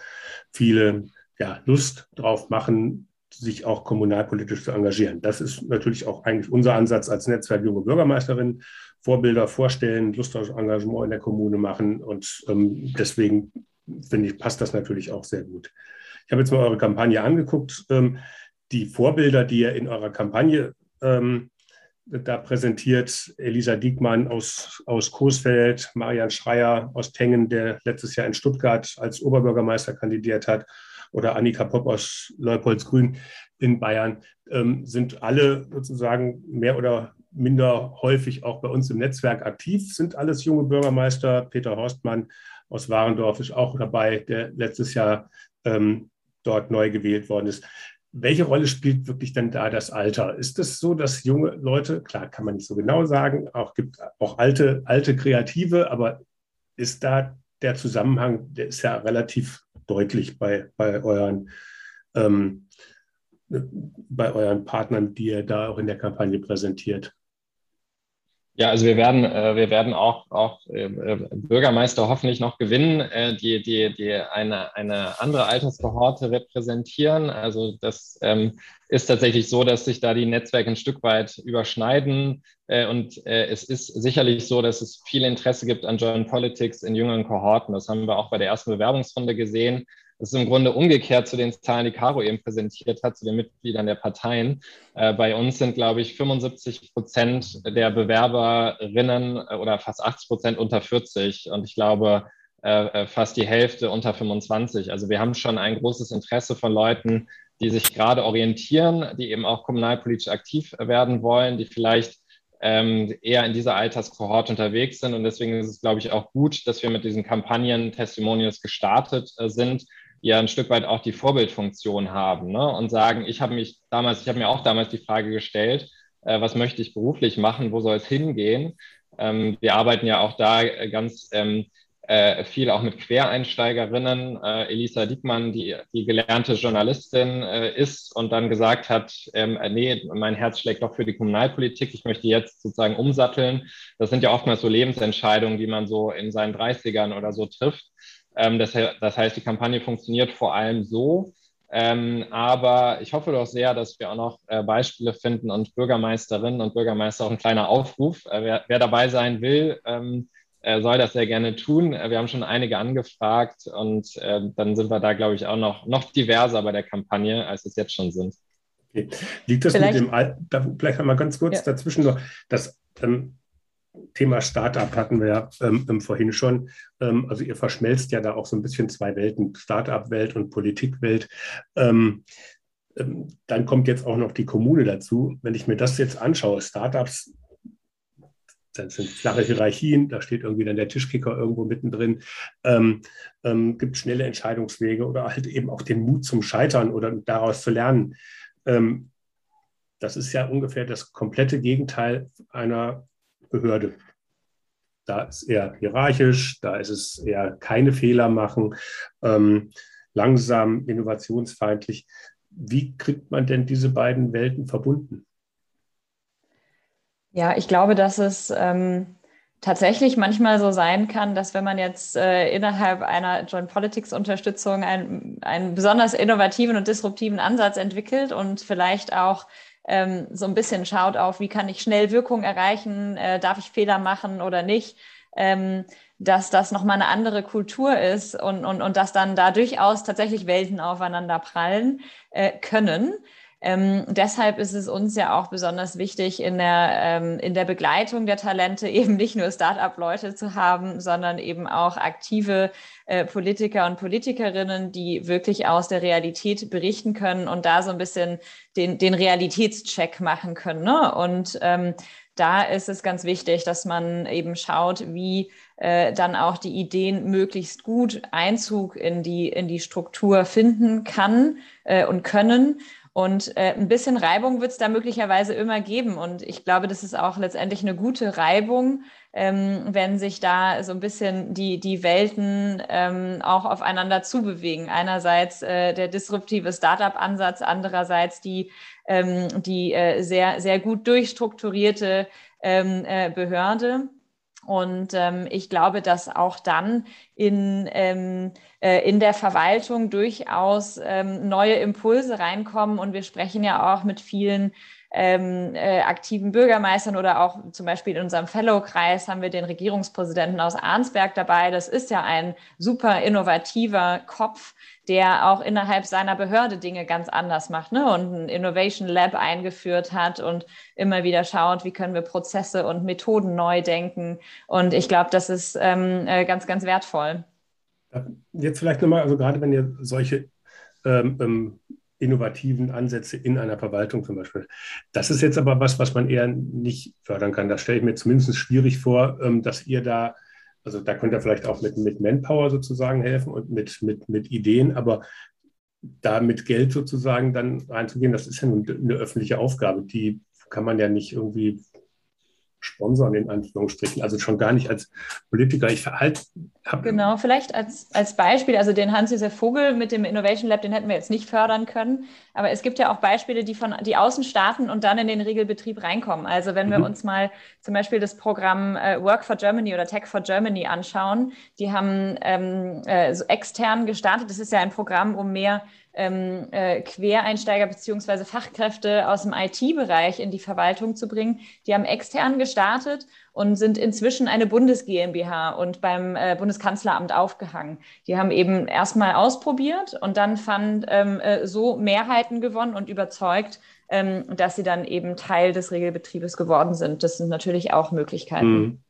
viele ja, Lust drauf machen, sich auch kommunalpolitisch zu engagieren. Das ist natürlich auch eigentlich unser Ansatz als Netzwerk junge Bürgermeisterinnen. Vorbilder vorstellen, Lust auf Engagement in der Kommune machen. Und ähm, deswegen finde ich, passt das natürlich auch sehr gut. Ich habe jetzt mal eure Kampagne angeguckt. Ähm, die Vorbilder, die ihr in eurer Kampagne ähm, da präsentiert, Elisa Diekmann aus, aus Coesfeld, Marian Schreier aus Tengen, der letztes Jahr in Stuttgart als Oberbürgermeister kandidiert hat, oder Annika Popp aus Leupoldsgrün in Bayern, ähm, sind alle sozusagen mehr oder minder häufig auch bei uns im Netzwerk aktiv, sind alles junge Bürgermeister. Peter Horstmann aus Warendorf ist auch dabei, der letztes Jahr ähm, dort neu gewählt worden ist. Welche Rolle spielt wirklich denn da das Alter? Ist es so, dass junge Leute, klar kann man nicht so genau sagen, auch gibt auch alte, alte Kreative, aber ist da der Zusammenhang, der ist ja relativ deutlich bei, bei euren ähm, bei euren Partnern, die ihr da auch in der Kampagne präsentiert. Ja, also wir werden, äh, wir werden auch, auch äh, äh, Bürgermeister hoffentlich noch gewinnen, äh, die, die, die eine, eine andere Alterskohorte repräsentieren. Also das ähm, ist tatsächlich so, dass sich da die Netzwerke ein Stück weit überschneiden. Äh, und äh, es ist sicherlich so, dass es viel Interesse gibt an Joint Politics in jüngeren Kohorten. Das haben wir auch bei der ersten Bewerbungsrunde gesehen. Das ist im Grunde umgekehrt zu den Zahlen, die Caro eben präsentiert hat, zu den Mitgliedern der Parteien. Äh, bei uns sind, glaube ich, 75 Prozent der Bewerberinnen äh, oder fast 80 Prozent unter 40 und ich glaube äh, fast die Hälfte unter 25. Also wir haben schon ein großes Interesse von Leuten, die sich gerade orientieren, die eben auch kommunalpolitisch aktiv werden wollen, die vielleicht ähm, eher in dieser Alterskohorte unterwegs sind. Und deswegen ist es, glaube ich, auch gut, dass wir mit diesen Kampagnen Testimonials gestartet äh, sind, ja ein Stück weit auch die Vorbildfunktion haben ne? und sagen, ich habe mich damals, ich habe mir auch damals die Frage gestellt, äh, was möchte ich beruflich machen, wo soll es hingehen? Ähm, wir arbeiten ja auch da äh, ganz ähm, äh, viel auch mit Quereinsteigerinnen. Äh, Elisa Diekmann, die, die gelernte Journalistin äh, ist und dann gesagt hat, ähm, äh, nee, mein Herz schlägt doch für die Kommunalpolitik, ich möchte jetzt sozusagen umsatteln. Das sind ja oftmals so Lebensentscheidungen, die man so in seinen 30ern oder so trifft. Ähm, das, das, heißt, die Kampagne funktioniert vor allem so. Ähm, aber ich hoffe doch sehr, dass wir auch noch äh, Beispiele finden und Bürgermeisterinnen und Bürgermeister auch ein kleiner Aufruf. Äh, wer, wer, dabei sein will, ähm, äh, soll das sehr gerne tun. Äh, wir haben schon einige angefragt und äh, dann sind wir da, glaube ich, auch noch, noch diverser bei der Kampagne, als es jetzt schon sind. Okay. Liegt das vielleicht, mit dem Alter, vielleicht einmal ganz kurz ja. dazwischen noch, das ähm, Thema Startup hatten wir ja ähm, ähm, vorhin schon. Ähm, also ihr verschmelzt ja da auch so ein bisschen zwei Welten, Startup-Welt und Politikwelt. Ähm, ähm, dann kommt jetzt auch noch die Kommune dazu. Wenn ich mir das jetzt anschaue, Startups, das sind flache Hierarchien, da steht irgendwie dann der Tischkicker irgendwo mittendrin, ähm, gibt schnelle Entscheidungswege oder halt eben auch den Mut zum Scheitern oder daraus zu lernen. das ist ja ungefähr das komplette Gegenteil einer Behörde. Da ist eher hierarchisch, da ist es eher keine Fehler machen, ähm, langsam, innovationsfeindlich. Wie kriegt man denn diese beiden Welten verbunden? Ja, ich glaube, dass es ähm, tatsächlich manchmal so sein kann, dass wenn man jetzt äh, innerhalb einer Joint Politics Unterstützung einen, einen besonders innovativen und disruptiven Ansatz entwickelt und vielleicht auch ähm, so ein bisschen schaut auf, wie kann ich schnell Wirkung erreichen, äh, darf ich Fehler machen oder nicht, ähm, dass das nochmal eine andere Kultur ist und, und, und dass dann da durchaus tatsächlich Welten aufeinander prallen äh, können. Ähm, deshalb ist es uns ja auch besonders wichtig, in der, ähm, in der Begleitung der Talente eben nicht nur Start-up-Leute zu haben, sondern eben auch aktive äh, Politiker und Politikerinnen, die wirklich aus der Realität berichten können und da so ein bisschen den, den Realitätscheck machen können. Ne? Und ähm, da ist es ganz wichtig, dass man eben schaut, wie äh, dann auch die Ideen möglichst gut Einzug in die, in die Struktur finden kann äh, und können und äh, ein bisschen Reibung wird es da möglicherweise immer geben. Und ich glaube, das ist auch letztendlich eine gute Reibung, ähm, wenn sich da so ein bisschen die, die Welten ähm, auch aufeinander zubewegen. Einerseits äh, der disruptive Startup-Ansatz, andererseits die, ähm, die äh, sehr, sehr gut durchstrukturierte ähm, äh, Behörde. Und ähm, ich glaube, dass auch dann in, ähm, äh, in der Verwaltung durchaus ähm, neue Impulse reinkommen. Und wir sprechen ja auch mit vielen ähm, äh, aktiven Bürgermeistern oder auch zum Beispiel in unserem Fellow-Kreis haben wir den Regierungspräsidenten aus Arnsberg dabei. Das ist ja ein super innovativer Kopf, der auch innerhalb seiner Behörde Dinge ganz anders macht ne? und ein Innovation Lab eingeführt hat und immer wieder schaut, wie können wir Prozesse und Methoden neu denken. Und ich glaube, das ist ähm, äh, ganz, ganz wertvoll. Jetzt vielleicht nochmal, also gerade wenn ihr solche ähm, ähm innovativen Ansätze in einer Verwaltung zum Beispiel. Das ist jetzt aber was, was man eher nicht fördern kann. Das stelle ich mir zumindest schwierig vor, ähm, dass ihr da, also da könnt ihr vielleicht auch mit, mit Manpower sozusagen helfen und mit, mit, mit Ideen, aber da mit Geld sozusagen dann reinzugehen, das ist ja nun eine öffentliche Aufgabe. Die kann man ja nicht irgendwie sponsern, in Anführungsstrichen. Also schon gar nicht als Politiker. Ich verhalte. Genau, vielleicht als, als Beispiel, also den Hans-Josef Vogel mit dem Innovation Lab, den hätten wir jetzt nicht fördern können. Aber es gibt ja auch Beispiele, die von die außen starten und dann in den Regelbetrieb reinkommen. Also wenn wir mhm. uns mal zum Beispiel das Programm äh, Work for Germany oder Tech for Germany anschauen, die haben ähm, äh, so extern gestartet. Das ist ja ein Programm, um mehr ähm, äh, Quereinsteiger beziehungsweise Fachkräfte aus dem IT-Bereich in die Verwaltung zu bringen. Die haben extern gestartet und sind inzwischen eine Bundes GmbH und beim äh, Bundeskanzleramt aufgehangen. Die haben eben erstmal ausprobiert und dann fand ähm, äh, so Mehrheiten gewonnen und überzeugt, ähm, dass sie dann eben Teil des Regelbetriebes geworden sind. Das sind natürlich auch Möglichkeiten. Mhm.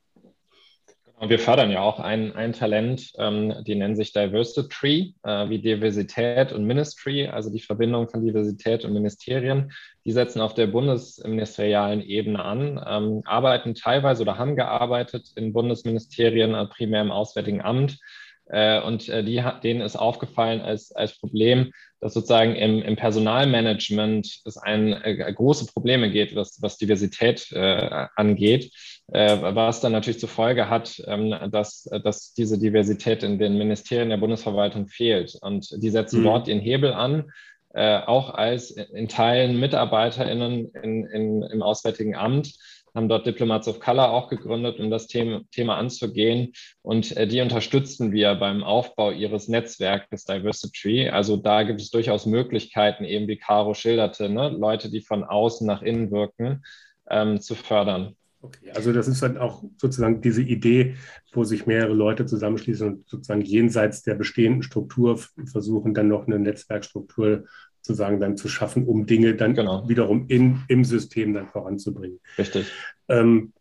Wir fördern ja auch ein, ein Talent, ähm, die nennen sich Diversity, äh, wie Diversität und Ministry, also die Verbindung von Diversität und Ministerien. Die setzen auf der bundesministerialen Ebene an, ähm, arbeiten teilweise oder haben gearbeitet in Bundesministerien, äh, primär im Auswärtigen Amt. Äh, und äh, die, denen ist aufgefallen als, als Problem, dass sozusagen im, im Personalmanagement es ein, äh, große Probleme geht, was, was Diversität äh, angeht was dann natürlich zur Folge hat, ähm, dass, dass diese Diversität in den Ministerien der Bundesverwaltung fehlt. Und die setzen mhm. dort den Hebel an, äh, auch als in Teilen MitarbeiterInnen in, in, im Auswärtigen Amt, haben dort Diplomats of Color auch gegründet, um das Thema, Thema anzugehen. Und äh, die unterstützen wir beim Aufbau ihres Netzwerkes Diversity. Also da gibt es durchaus Möglichkeiten, eben wie Caro schilderte, ne? Leute, die von außen nach innen wirken, ähm, zu fördern. Okay, also das ist dann auch sozusagen diese Idee, wo sich mehrere Leute zusammenschließen und sozusagen jenseits der bestehenden Struktur versuchen, dann noch eine Netzwerkstruktur sozusagen dann zu schaffen, um Dinge dann genau. wiederum in, im System dann voranzubringen. Richtig. Ähm,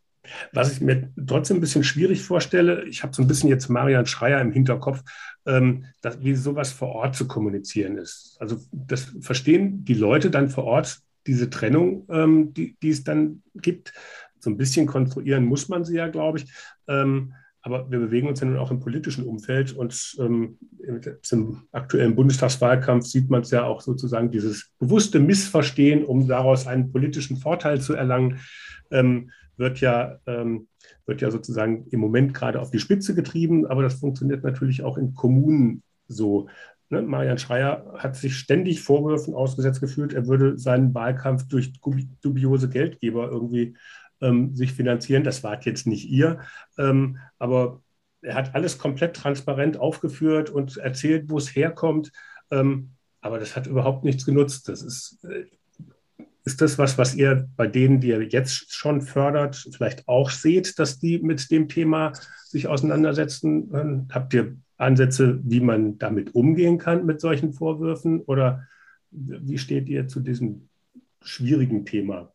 was ich mir trotzdem ein bisschen schwierig vorstelle, ich habe so ein bisschen jetzt Marian Schreier im Hinterkopf, ähm, dass, wie sowas vor Ort zu kommunizieren ist. Also das verstehen die Leute dann vor Ort diese Trennung, ähm, die, die es dann gibt so ein bisschen konstruieren muss man sie ja, glaube ich. Ähm, aber wir bewegen uns ja nun auch im politischen Umfeld und ähm, im aktuellen Bundestagswahlkampf sieht man es ja auch sozusagen dieses bewusste Missverstehen, um daraus einen politischen Vorteil zu erlangen, ähm, wird ja ähm, wird ja sozusagen im Moment gerade auf die Spitze getrieben, aber das funktioniert natürlich auch in Kommunen so. Ne? Marian Schreier hat sich ständig Vorwürfen ausgesetzt gefühlt, er würde seinen Wahlkampf durch dubiose Geldgeber irgendwie ähm, sich finanzieren. Das wart jetzt nicht ihr, ähm, aber er hat alles komplett transparent aufgeführt und erzählt, wo es herkommt. Ähm, aber das hat überhaupt nichts genutzt. Das ist, äh, ist das was, was ihr bei denen, die ihr jetzt schon fördert, vielleicht auch seht, dass die mit dem Thema sich auseinandersetzen? Habt ihr Ansätze, wie man damit umgehen kann mit solchen Vorwürfen? Oder wie steht ihr zu diesem schwierigen Thema?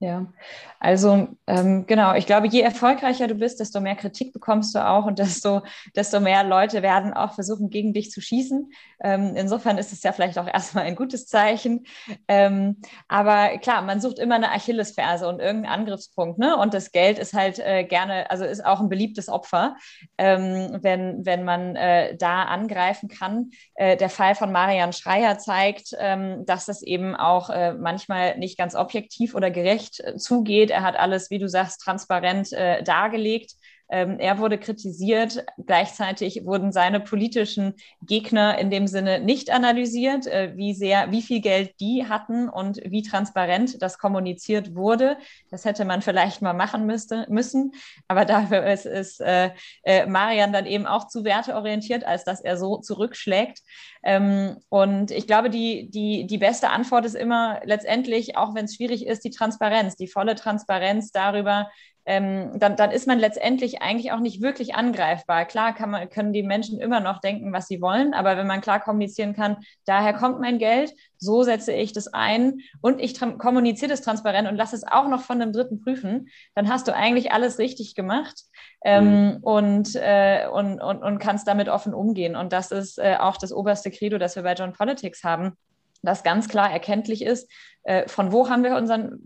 Ja, also ähm, genau, ich glaube, je erfolgreicher du bist, desto mehr Kritik bekommst du auch und desto, desto mehr Leute werden auch versuchen, gegen dich zu schießen. Ähm, insofern ist es ja vielleicht auch erstmal ein gutes Zeichen. Ähm, aber klar, man sucht immer eine Achillesferse und irgendeinen Angriffspunkt. Ne? Und das Geld ist halt äh, gerne, also ist auch ein beliebtes Opfer, ähm, wenn, wenn man äh, da angreifen kann. Äh, der Fall von Marian Schreier zeigt, ähm, dass das eben auch äh, manchmal nicht ganz objektiv oder gerecht Recht zugeht. Er hat alles, wie du sagst, transparent äh, dargelegt. Ähm, er wurde kritisiert. Gleichzeitig wurden seine politischen Gegner in dem Sinne nicht analysiert, äh, wie sehr, wie viel Geld die hatten und wie transparent das kommuniziert wurde. Das hätte man vielleicht mal machen müsste, müssen. Aber dafür ist, ist äh, äh, Marian dann eben auch zu werteorientiert, als dass er so zurückschlägt. Ähm, und ich glaube, die, die, die beste Antwort ist immer letztendlich, auch wenn es schwierig ist, die Transparenz, die volle Transparenz darüber, ähm, dann, dann ist man letztendlich eigentlich auch nicht wirklich angreifbar. Klar kann man, können die Menschen immer noch denken, was sie wollen, aber wenn man klar kommunizieren kann, daher kommt mein Geld, so setze ich das ein und ich kommuniziere das transparent und lasse es auch noch von einem Dritten prüfen, dann hast du eigentlich alles richtig gemacht ähm, mhm. und, äh, und, und, und kannst damit offen umgehen. Und das ist äh, auch das oberste Credo, das wir bei John Politics haben dass ganz klar erkenntlich ist, äh, von wo haben wir unseren,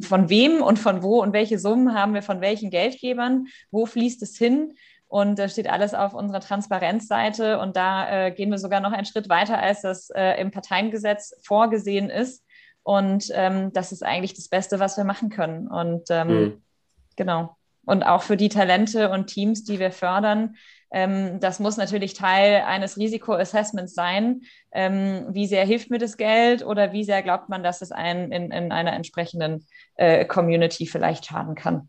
von wem und von wo und welche Summen haben wir von welchen Geldgebern, wo fließt es hin. Und da steht alles auf unserer Transparenzseite. Und da äh, gehen wir sogar noch einen Schritt weiter, als das äh, im Parteiengesetz vorgesehen ist. Und ähm, das ist eigentlich das Beste, was wir machen können. Und ähm, mhm. genau. Und auch für die Talente und Teams, die wir fördern, das muss natürlich Teil eines Risikoassessments sein. Ähm, wie sehr hilft mir das Geld oder wie sehr glaubt man, dass es einen in, in einer entsprechenden äh, Community vielleicht schaden kann?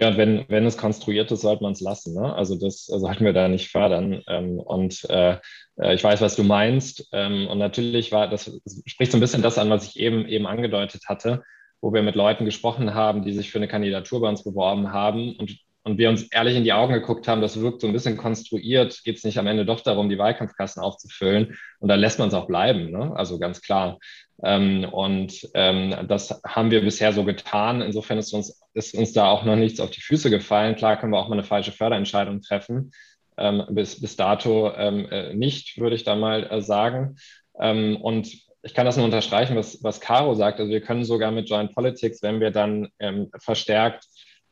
Ja, wenn, wenn es konstruiert ist, sollte man es lassen. Ne? Also das sollten wir da nicht fördern. Ähm, und äh, äh, ich weiß, was du meinst. Ähm, und natürlich war, das, das spricht so ein bisschen das an, was ich eben, eben angedeutet hatte, wo wir mit Leuten gesprochen haben, die sich für eine Kandidatur bei uns beworben haben und und wir uns ehrlich in die Augen geguckt haben, das wirkt so ein bisschen konstruiert, geht es nicht am Ende doch darum, die Wahlkampfkassen aufzufüllen. Und da lässt man es auch bleiben, ne? also ganz klar. Ähm, und ähm, das haben wir bisher so getan. Insofern ist uns, ist uns da auch noch nichts auf die Füße gefallen. Klar können wir auch mal eine falsche Förderentscheidung treffen. Ähm, bis, bis dato ähm, äh, nicht, würde ich da mal äh, sagen. Ähm, und ich kann das nur unterstreichen, was, was Caro sagt. Also wir können sogar mit Joint Politics, wenn wir dann ähm, verstärkt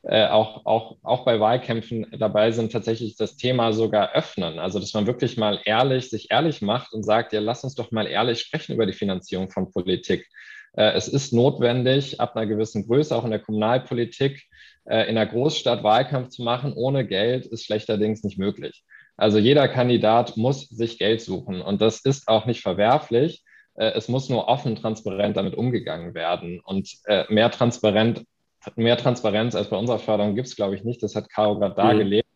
äh, auch, auch, auch bei Wahlkämpfen dabei sind, tatsächlich das Thema sogar öffnen. Also, dass man wirklich mal ehrlich, sich ehrlich macht und sagt, ja, lass uns doch mal ehrlich sprechen über die Finanzierung von Politik. Äh, es ist notwendig, ab einer gewissen Größe, auch in der Kommunalpolitik, äh, in der Großstadt Wahlkampf zu machen. Ohne Geld ist schlechterdings nicht möglich. Also jeder Kandidat muss sich Geld suchen und das ist auch nicht verwerflich. Es muss nur offen, transparent damit umgegangen werden und mehr transparent mehr Transparenz als bei unserer Förderung gibt es, glaube ich, nicht. Das hat Caro gerade mhm. dargelegt.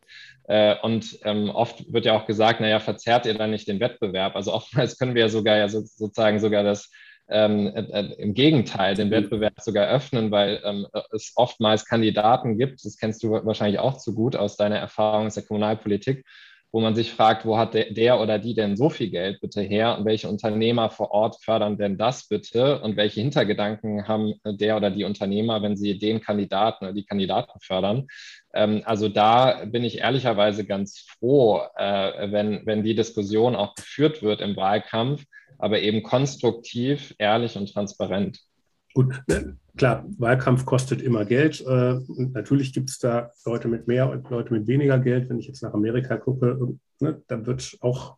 Äh, und ähm, oft wird ja auch gesagt, naja, verzerrt ihr dann nicht den Wettbewerb? Also oftmals können wir ja sogar ja so, sozusagen sogar das ähm, äh, äh, im Gegenteil den mhm. Wettbewerb sogar öffnen, weil ähm, es oftmals Kandidaten gibt, das kennst du wahrscheinlich auch zu gut aus deiner Erfahrung aus der Kommunalpolitik, wo man sich fragt, wo hat der, oder die denn so viel Geld bitte her und welche Unternehmer vor Ort fördern denn das bitte und welche Hintergedanken haben der oder die Unternehmer, wenn sie den Kandidaten oder die Kandidaten fördern. Ähm, also da bin ich ehrlicherweise ganz froh, äh, wenn, wenn die Diskussion auch geführt wird im Wahlkampf, aber eben konstruktiv, ehrlich und transparent. Gut, ne, klar, Wahlkampf kostet immer Geld. Äh, natürlich gibt es da Leute mit mehr und Leute mit weniger Geld. Wenn ich jetzt nach Amerika gucke, ne, dann wird auch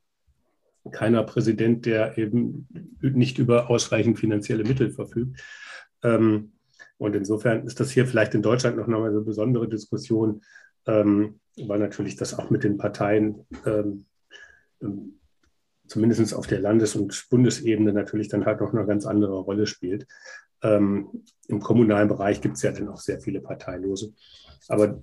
keiner Präsident, der eben nicht über ausreichend finanzielle Mittel verfügt. Ähm, und insofern ist das hier vielleicht in Deutschland noch mal eine besondere Diskussion, ähm, weil natürlich das auch mit den Parteien ähm, zumindest auf der Landes- und Bundesebene natürlich dann halt noch eine ganz andere Rolle spielt. Ähm, im kommunalen Bereich gibt es ja dann auch sehr viele Parteilose. Aber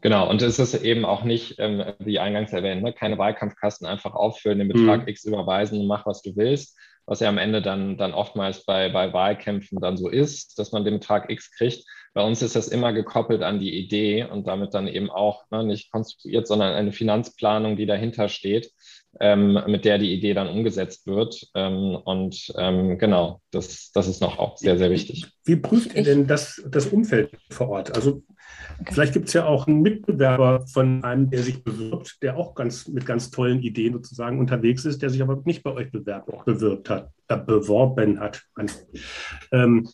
Genau, und es ist eben auch nicht, ähm, wie eingangs erwähnt, ne, keine Wahlkampfkasten einfach auffüllen, den Betrag mhm. X überweisen und mach, was du willst, was ja am Ende dann, dann oftmals bei, bei Wahlkämpfen dann so ist, dass man den Betrag X kriegt. Bei uns ist das immer gekoppelt an die Idee und damit dann eben auch ne, nicht konstruiert, sondern eine Finanzplanung, die dahinter steht, ähm, mit der die Idee dann umgesetzt wird. Ähm, und ähm, genau, das, das ist noch auch sehr, sehr wichtig. Wie prüft ihr denn das, das Umfeld vor Ort? Also Okay. Vielleicht gibt es ja auch einen Mitbewerber von einem, der sich bewirbt, der auch ganz mit ganz tollen Ideen sozusagen unterwegs ist, der sich aber nicht bei euch bewerbt, bewirbt hat, äh, beworben hat. Ähm,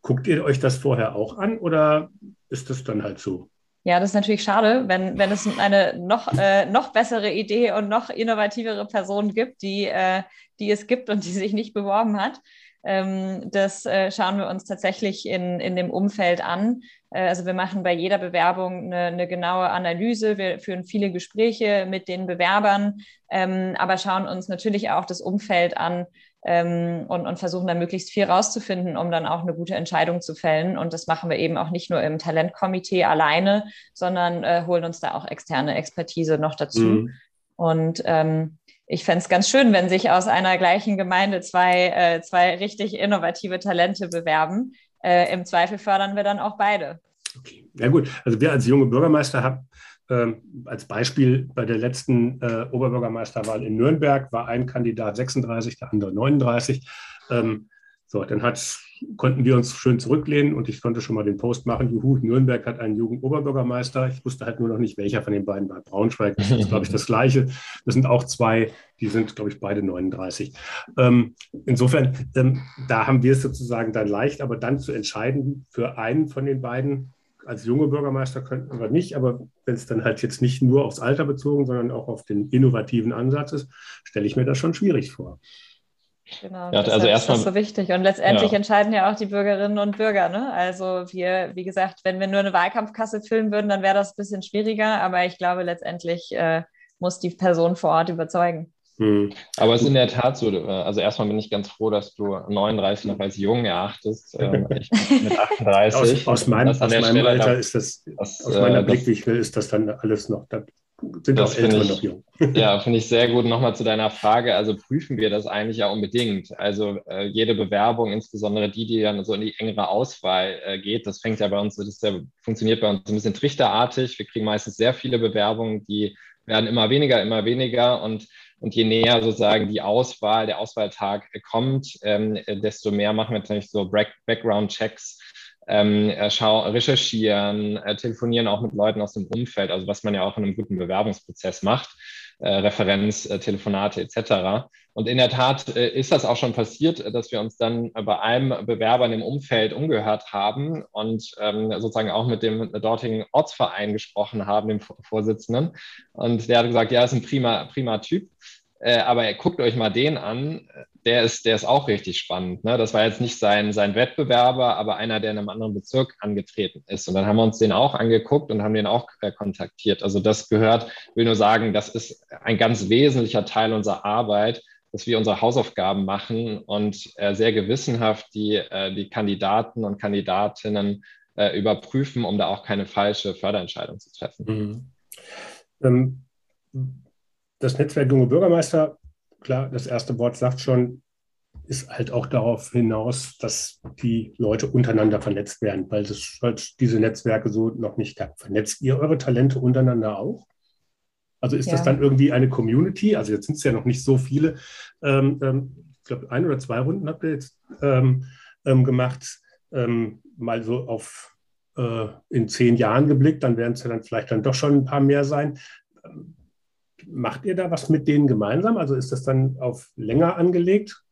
guckt ihr euch das vorher auch an oder ist das dann halt so? Ja, das ist natürlich schade, wenn, wenn es eine noch, äh, noch bessere Idee und noch innovativere Person gibt, die, äh, die es gibt und die sich nicht beworben hat. Ähm, das äh, schauen wir uns tatsächlich in, in dem Umfeld an. Äh, also wir machen bei jeder Bewerbung eine, eine, genaue Analyse. Wir führen viele Gespräche mit den Bewerbern, ähm, aber schauen uns natürlich auch das Umfeld an ähm, und, und versuchen da möglichst viel rauszufinden, um dann auch eine gute Entscheidung zu fällen. Und das machen wir eben auch nicht nur im Talentkomitee alleine, sondern äh, holen uns da auch externe Expertise noch dazu. Mhm. Und ähm, ich fände es ganz schön, wenn sich aus einer gleichen Gemeinde zwei, äh, zwei richtig innovative Talente bewerben. Äh, Im Zweifel fördern wir dann auch beide. Okay, ja gut. Also wir als junge Bürgermeister haben ähm, als Beispiel bei der letzten äh, Oberbürgermeisterwahl in Nürnberg war ein Kandidat 36, der andere 39. Ähm, so, dann hat, konnten wir uns schön zurücklehnen und ich konnte schon mal den Post machen. Juhu, Nürnberg hat einen Jugendoberbürgermeister. Ich wusste halt nur noch nicht, welcher von den beiden bei Braunschweig. Das ist, glaube ich, das Gleiche. Das sind auch zwei, die sind, glaube ich, beide 39. Ähm, insofern, ähm, da haben wir es sozusagen dann leicht, aber dann zu entscheiden für einen von den beiden, als junge Bürgermeister könnten wir nicht, aber wenn es dann halt jetzt nicht nur aufs Alter bezogen, sondern auch auf den innovativen Ansatz ist, stelle ich mir das schon schwierig vor. Genau, ja, also erstmal, ist das so wichtig. Und letztendlich ja. entscheiden ja auch die Bürgerinnen und Bürger. Ne? Also wir, wie gesagt, wenn wir nur eine Wahlkampfkasse füllen würden, dann wäre das ein bisschen schwieriger. Aber ich glaube, letztendlich äh, muss die Person vor Ort überzeugen. Hm. Aber es ist in der Tat so, äh, also erstmal bin ich ganz froh, dass du 39 noch als jung erachtest. Ähm, ich mit 38. aus, aus, mein, aus meinem Stelle Alter ist das, das aus meiner äh, Blickwinkel ist das dann alles noch, da sind das auch Ältere ich, noch jung. Ja, finde ich sehr gut. Nochmal zu deiner Frage. Also prüfen wir das eigentlich ja unbedingt. Also äh, jede Bewerbung, insbesondere die, die dann so in die engere Auswahl äh, geht, das fängt ja bei uns, das ja, funktioniert bei uns ein bisschen trichterartig. Wir kriegen meistens sehr viele Bewerbungen, die werden immer weniger, immer weniger und und je näher sozusagen die Auswahl, der Auswahltag kommt, ähm, desto mehr machen wir natürlich so Background-Checks ähm, äh, recherchieren, äh, telefonieren auch mit Leuten aus dem Umfeld, also was man ja auch in einem guten Bewerbungsprozess macht, äh, Referenz, äh, etc. Und in der Tat äh, ist das auch schon passiert, dass wir uns dann bei einem Bewerber dem Umfeld umgehört haben und ähm, sozusagen auch mit dem dortigen Ortsverein gesprochen haben, dem Vorsitzenden. Und der hat gesagt, ja, ist ein prima, prima Typ. Aber guckt euch mal den an, der ist, der ist auch richtig spannend. Ne? Das war jetzt nicht sein, sein Wettbewerber, aber einer, der in einem anderen Bezirk angetreten ist. Und dann haben wir uns den auch angeguckt und haben den auch äh, kontaktiert. Also das gehört, will nur sagen, das ist ein ganz wesentlicher Teil unserer Arbeit, dass wir unsere Hausaufgaben machen und äh, sehr gewissenhaft die, äh, die Kandidaten und Kandidatinnen äh, überprüfen, um da auch keine falsche Förderentscheidung zu treffen. Mhm. Ähm, das Netzwerk Junge Bürgermeister, klar, das erste Wort sagt schon, ist halt auch darauf hinaus, dass die Leute untereinander vernetzt werden, weil es halt diese Netzwerke so noch nicht gab. Vernetzt ihr eure Talente untereinander auch? Also ist ja. das dann irgendwie eine Community? Also jetzt sind es ja noch nicht so viele. Ähm, ähm, ich glaube, ein oder zwei Runden habt ihr jetzt ähm, ähm gemacht, ähm, mal so auf äh, in zehn Jahren geblickt, dann werden es ja dann vielleicht dann doch schon ein paar mehr sein macht ihr da was mit denen gemeinsam? Also ist das dann auf länger angelegt?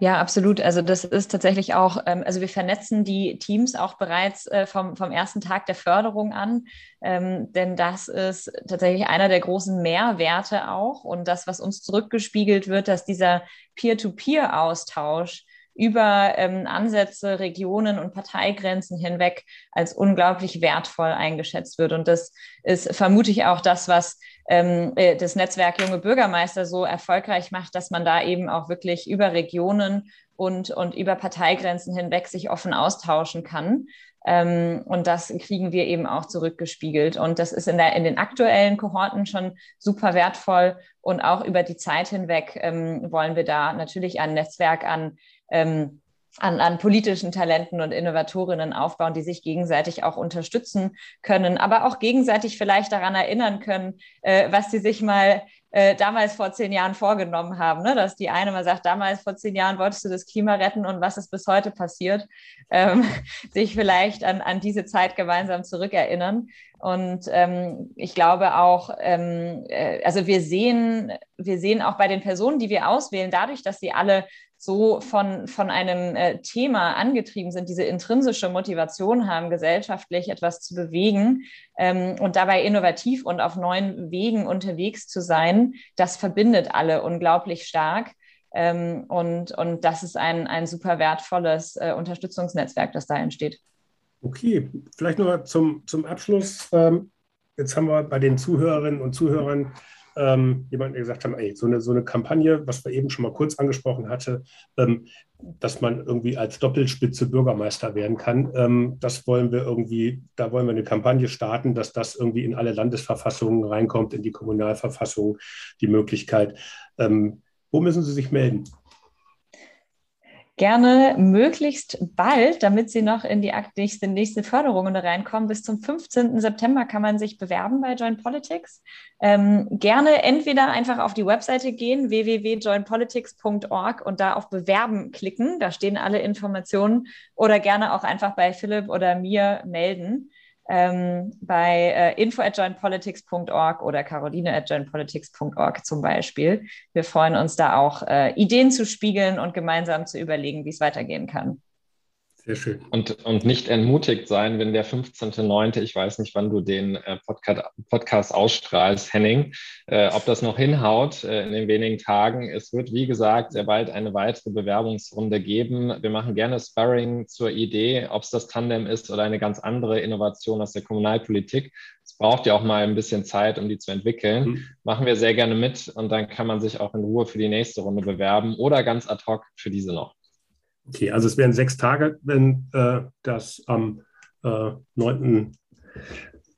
Ja, absolut. Also das ist tatsächlich auch, ähm, also wir vernetzen die Teams auch bereits äh, vom, vom ersten Tag der Förderung an, ähm, denn das ist tatsächlich einer der großen Mehrwerte auch und das, was uns zurückgespiegelt wird, dass dieser Peer-to-Peer-Austausch über ähm, Ansätze, Regionen und Parteigrenzen hinweg als unglaublich wertvoll eingeschätzt wird. Und das ist vermute ich auch das, was ähm, äh, das Netzwerk Junge Bürgermeister so erfolgreich macht, dass man da eben auch wirklich über Regionen und, und über Parteigrenzen hinweg sich offen austauschen kann. Ähm, und das kriegen wir eben auch zurückgespiegelt. Und das ist in, der, in den aktuellen Kohorten schon super wertvoll. Und auch über die Zeit hinweg ähm, wollen wir da natürlich ein Netzwerk an ähm, an, an politischen Talenten und Innovatorinnen aufbauen, die sich gegenseitig auch unterstützen können, aber auch gegenseitig vielleicht daran erinnern können, äh, was sie sich mal äh, damals vor zehn Jahren vorgenommen haben. Ne? Dass die eine mal sagt, damals vor zehn Jahren wolltest du das Klima retten und was ist bis heute passiert, ähm, sich vielleicht an, an diese Zeit gemeinsam zurückerinnern. Und ähm, ich glaube auch, ähm, äh, also wir sehen, wir sehen auch bei den Personen, die wir auswählen, dadurch, dass sie alle so von, von einem äh, Thema angetrieben sind, diese intrinsische Motivation haben, gesellschaftlich etwas zu bewegen ähm, und dabei innovativ und auf neuen Wegen unterwegs zu sein, das verbindet alle unglaublich stark. Ähm, und, und das ist ein, ein super wertvolles äh, Unterstützungsnetzwerk, das da entsteht. Okay, vielleicht nur zum, zum Abschluss. Ähm, jetzt haben wir bei den Zuhörerinnen und Zuhörern ähm, jemand gesagt haben, ey, so eine, so eine Kampagne, was wir eben schon mal kurz angesprochen hatte, ähm, dass man irgendwie als Doppelspitze Bürgermeister werden kann. Ähm, das wollen wir irgendwie, da wollen wir eine Kampagne starten, dass das irgendwie in alle Landesverfassungen reinkommt, in die Kommunalverfassung, die Möglichkeit. Ähm, wo müssen Sie sich melden? Gerne möglichst bald, damit Sie noch in die nächste, nächste Förderungen reinkommen. Bis zum 15. September kann man sich bewerben bei Join Politics. Ähm, gerne entweder einfach auf die Webseite gehen, www.joinpolitics.org und da auf Bewerben klicken. Da stehen alle Informationen oder gerne auch einfach bei Philipp oder mir melden ähm, bei äh, info at joinpolitics.org oder caroline at joinpolitics.org zum Beispiel. Wir freuen uns da auch, äh, Ideen zu spiegeln und gemeinsam zu überlegen, wie es weitergehen kann. Sehr schön. Und, und nicht entmutigt sein, wenn der 15.9., ich weiß nicht, wann du den äh, Podcast, Podcast ausstrahlst, Henning, äh, ob das noch hinhaut äh, in den wenigen Tagen. Es wird, wie gesagt, sehr bald eine weitere Bewerbungsrunde geben. Wir machen gerne Sparring zur Idee, ob es das Tandem ist oder eine ganz andere Innovation aus der Kommunalpolitik. Es braucht ja auch mal ein bisschen Zeit, um die zu entwickeln. Mhm. Machen wir sehr gerne mit und dann kann man sich auch in Ruhe für die nächste Runde bewerben oder ganz ad hoc für diese noch. Okay, also es wären sechs Tage, wenn äh, das am äh, 9.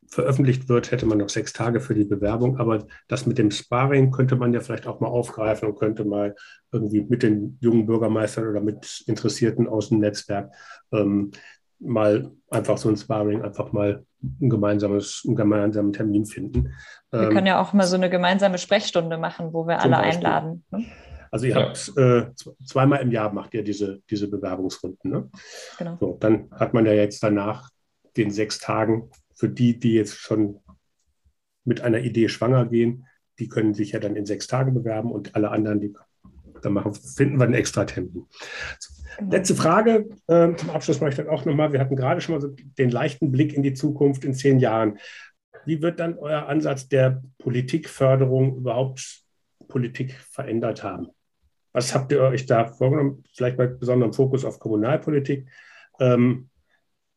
veröffentlicht wird, hätte man noch sechs Tage für die Bewerbung. Aber das mit dem Sparring könnte man ja vielleicht auch mal aufgreifen und könnte mal irgendwie mit den jungen Bürgermeistern oder mit Interessierten aus dem Netzwerk ähm, mal einfach so ein Sparring, einfach mal ein gemeinsames, einen gemeinsamen Termin finden. Wir ähm, können ja auch mal so eine gemeinsame Sprechstunde machen, wo wir alle Beispiel. einladen. Ne? Also ihr ja. habt äh, zweimal im Jahr macht ihr diese, diese Bewerbungsrunden. Ne? Genau. So, dann hat man ja jetzt danach den sechs Tagen für die, die jetzt schon mit einer Idee schwanger gehen, die können sich ja dann in sechs Tagen bewerben und alle anderen, die dann machen, finden wir einen extra Termin. Genau. Letzte Frage äh, zum Abschluss mache ich dann auch nochmal. Wir hatten gerade schon mal so den leichten Blick in die Zukunft in zehn Jahren. Wie wird dann euer Ansatz der Politikförderung überhaupt Politik verändert haben? Was habt ihr euch da vorgenommen? Vielleicht mit besonderem Fokus auf Kommunalpolitik. Ähm,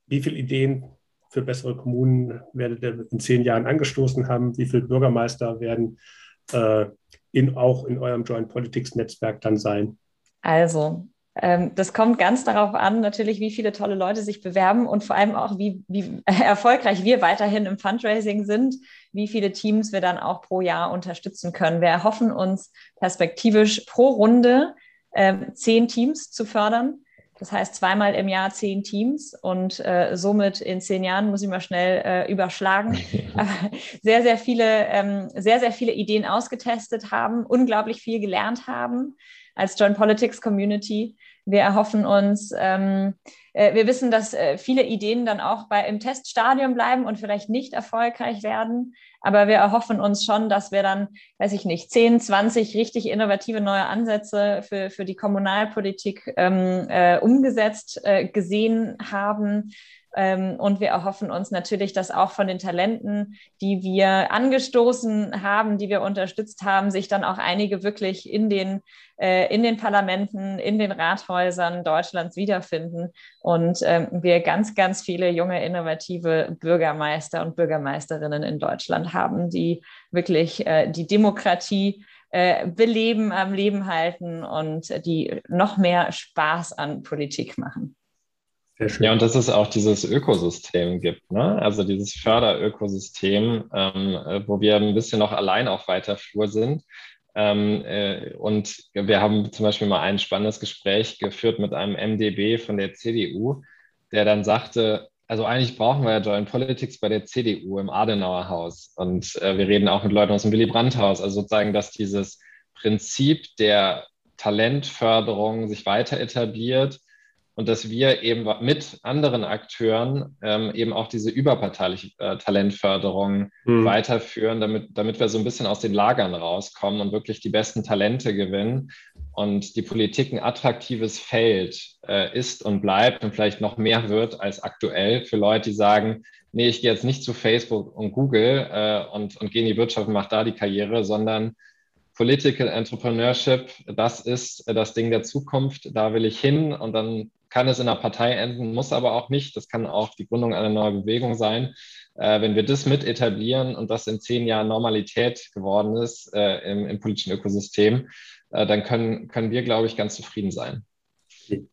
wie viele Ideen für bessere Kommunen werdet ihr in zehn Jahren angestoßen haben? Wie viele Bürgermeister werden äh, in, auch in eurem Joint Politics Netzwerk dann sein? Also, das kommt ganz darauf an, natürlich, wie viele tolle Leute sich bewerben und vor allem auch, wie, wie erfolgreich wir weiterhin im Fundraising sind, wie viele Teams wir dann auch pro Jahr unterstützen können. Wir erhoffen uns perspektivisch pro Runde äh, zehn Teams zu fördern. Das heißt zweimal im Jahr zehn Teams und äh, somit in zehn Jahren muss ich mal schnell äh, überschlagen. sehr, sehr viele, ähm, sehr, sehr viele Ideen ausgetestet haben, unglaublich viel gelernt haben als Joint Politics Community. Wir erhoffen uns, ähm, äh, wir wissen, dass äh, viele Ideen dann auch bei, im Teststadium bleiben und vielleicht nicht erfolgreich werden. Aber wir erhoffen uns schon, dass wir dann, weiß ich nicht, 10, 20 richtig innovative neue Ansätze für, für die Kommunalpolitik ähm, äh, umgesetzt äh, gesehen haben und wir erhoffen uns natürlich, dass auch von den Talenten, die wir angestoßen haben, die wir unterstützt haben, sich dann auch einige wirklich in den, äh, in den Parlamenten, in den Rathäusern Deutschlands wiederfinden und ähm, wir ganz, ganz viele junge, innovative Bürgermeister und Bürgermeisterinnen in Deutschland haben, die wirklich äh, die Demokratie äh, beleben, am Leben halten und die noch mehr Spaß an Politik machen. Ja, und dass es auch dieses Ökosystem gibt, ne? also dieses Förderökosystem, ähm, äh, wo wir ein bisschen noch allein auf weiter Flur sind. Ähm, äh, und wir haben zum Beispiel mal ein spannendes Gespräch geführt mit einem MDB von der CDU, der dann sagte, also eigentlich brauchen wir ja Joint Politics bei der CDU im Adenauer Haus. Und äh, wir reden auch mit Leuten aus dem Willy Brandt Haus. Also sozusagen, dass dieses Prinzip der Talentförderung sich weiter etabliert und dass wir eben mit anderen Akteuren ähm, eben auch diese überparteiliche äh, Talentförderung mhm. weiterführen, damit, damit wir so ein bisschen aus den Lagern rauskommen und wirklich die besten Talente gewinnen und die Politik ein attraktives Feld äh, ist und bleibt und vielleicht noch mehr wird als aktuell für Leute, die sagen, nee, ich gehe jetzt nicht zu Facebook und Google äh, und, und gehe in die Wirtschaft und mache da die Karriere, sondern Political Entrepreneurship, das ist das Ding der Zukunft, da will ich hin und dann kann es in einer Partei enden, muss aber auch nicht. Das kann auch die Gründung einer neuen Bewegung sein. Äh, wenn wir das mit etablieren und das in zehn Jahren Normalität geworden ist äh, im, im, politischen Ökosystem, äh, dann können, können wir, glaube ich, ganz zufrieden sein.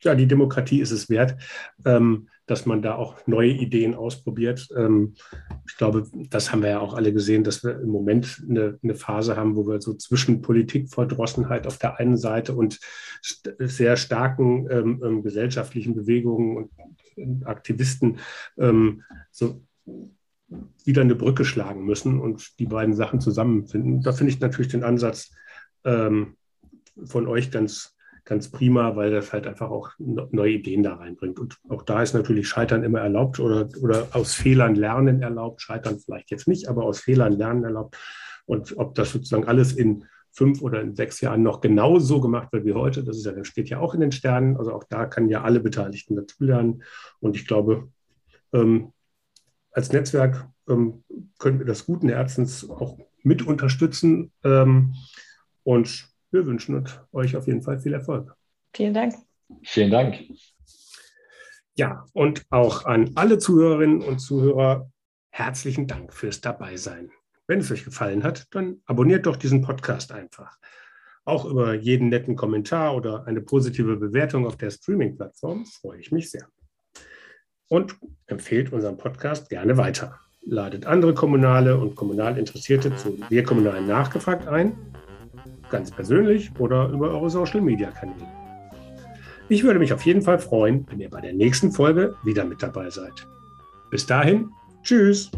Ja, die Demokratie ist es wert, ähm, dass man da auch neue Ideen ausprobiert. Ähm, ich glaube, das haben wir ja auch alle gesehen, dass wir im Moment eine, eine Phase haben, wo wir so zwischen Politikverdrossenheit auf der einen Seite und sehr starken ähm, ähm gesellschaftlichen Bewegungen und Aktivisten ähm, so wieder eine Brücke schlagen müssen und die beiden Sachen zusammenfinden. Da finde ich natürlich den Ansatz ähm, von euch ganz ganz prima, weil das halt einfach auch neue Ideen da reinbringt. Und auch da ist natürlich Scheitern immer erlaubt oder, oder aus Fehlern lernen erlaubt. Scheitern vielleicht jetzt nicht, aber aus Fehlern lernen erlaubt. Und ob das sozusagen alles in fünf oder in sechs Jahren noch genauso gemacht wird wie heute, das ist ja, das steht ja auch in den Sternen. Also auch da kann ja alle Beteiligten dazulernen. Und ich glaube, ähm, als Netzwerk ähm, können wir das guten Herzens auch mit unterstützen. Ähm, und wir wünschen euch auf jeden Fall viel Erfolg. Vielen Dank. Vielen Dank. Ja, und auch an alle Zuhörerinnen und Zuhörer herzlichen Dank fürs Dabeisein. Wenn es euch gefallen hat, dann abonniert doch diesen Podcast einfach. Auch über jeden netten Kommentar oder eine positive Bewertung auf der Streaming-Plattform freue ich mich sehr. Und empfehlt unseren Podcast gerne weiter. Ladet andere Kommunale und kommunal Interessierte zu Wir Kommunal nachgefragt ein ganz persönlich oder über eure Social-Media-Kanäle. Ich würde mich auf jeden Fall freuen, wenn ihr bei der nächsten Folge wieder mit dabei seid. Bis dahin, tschüss.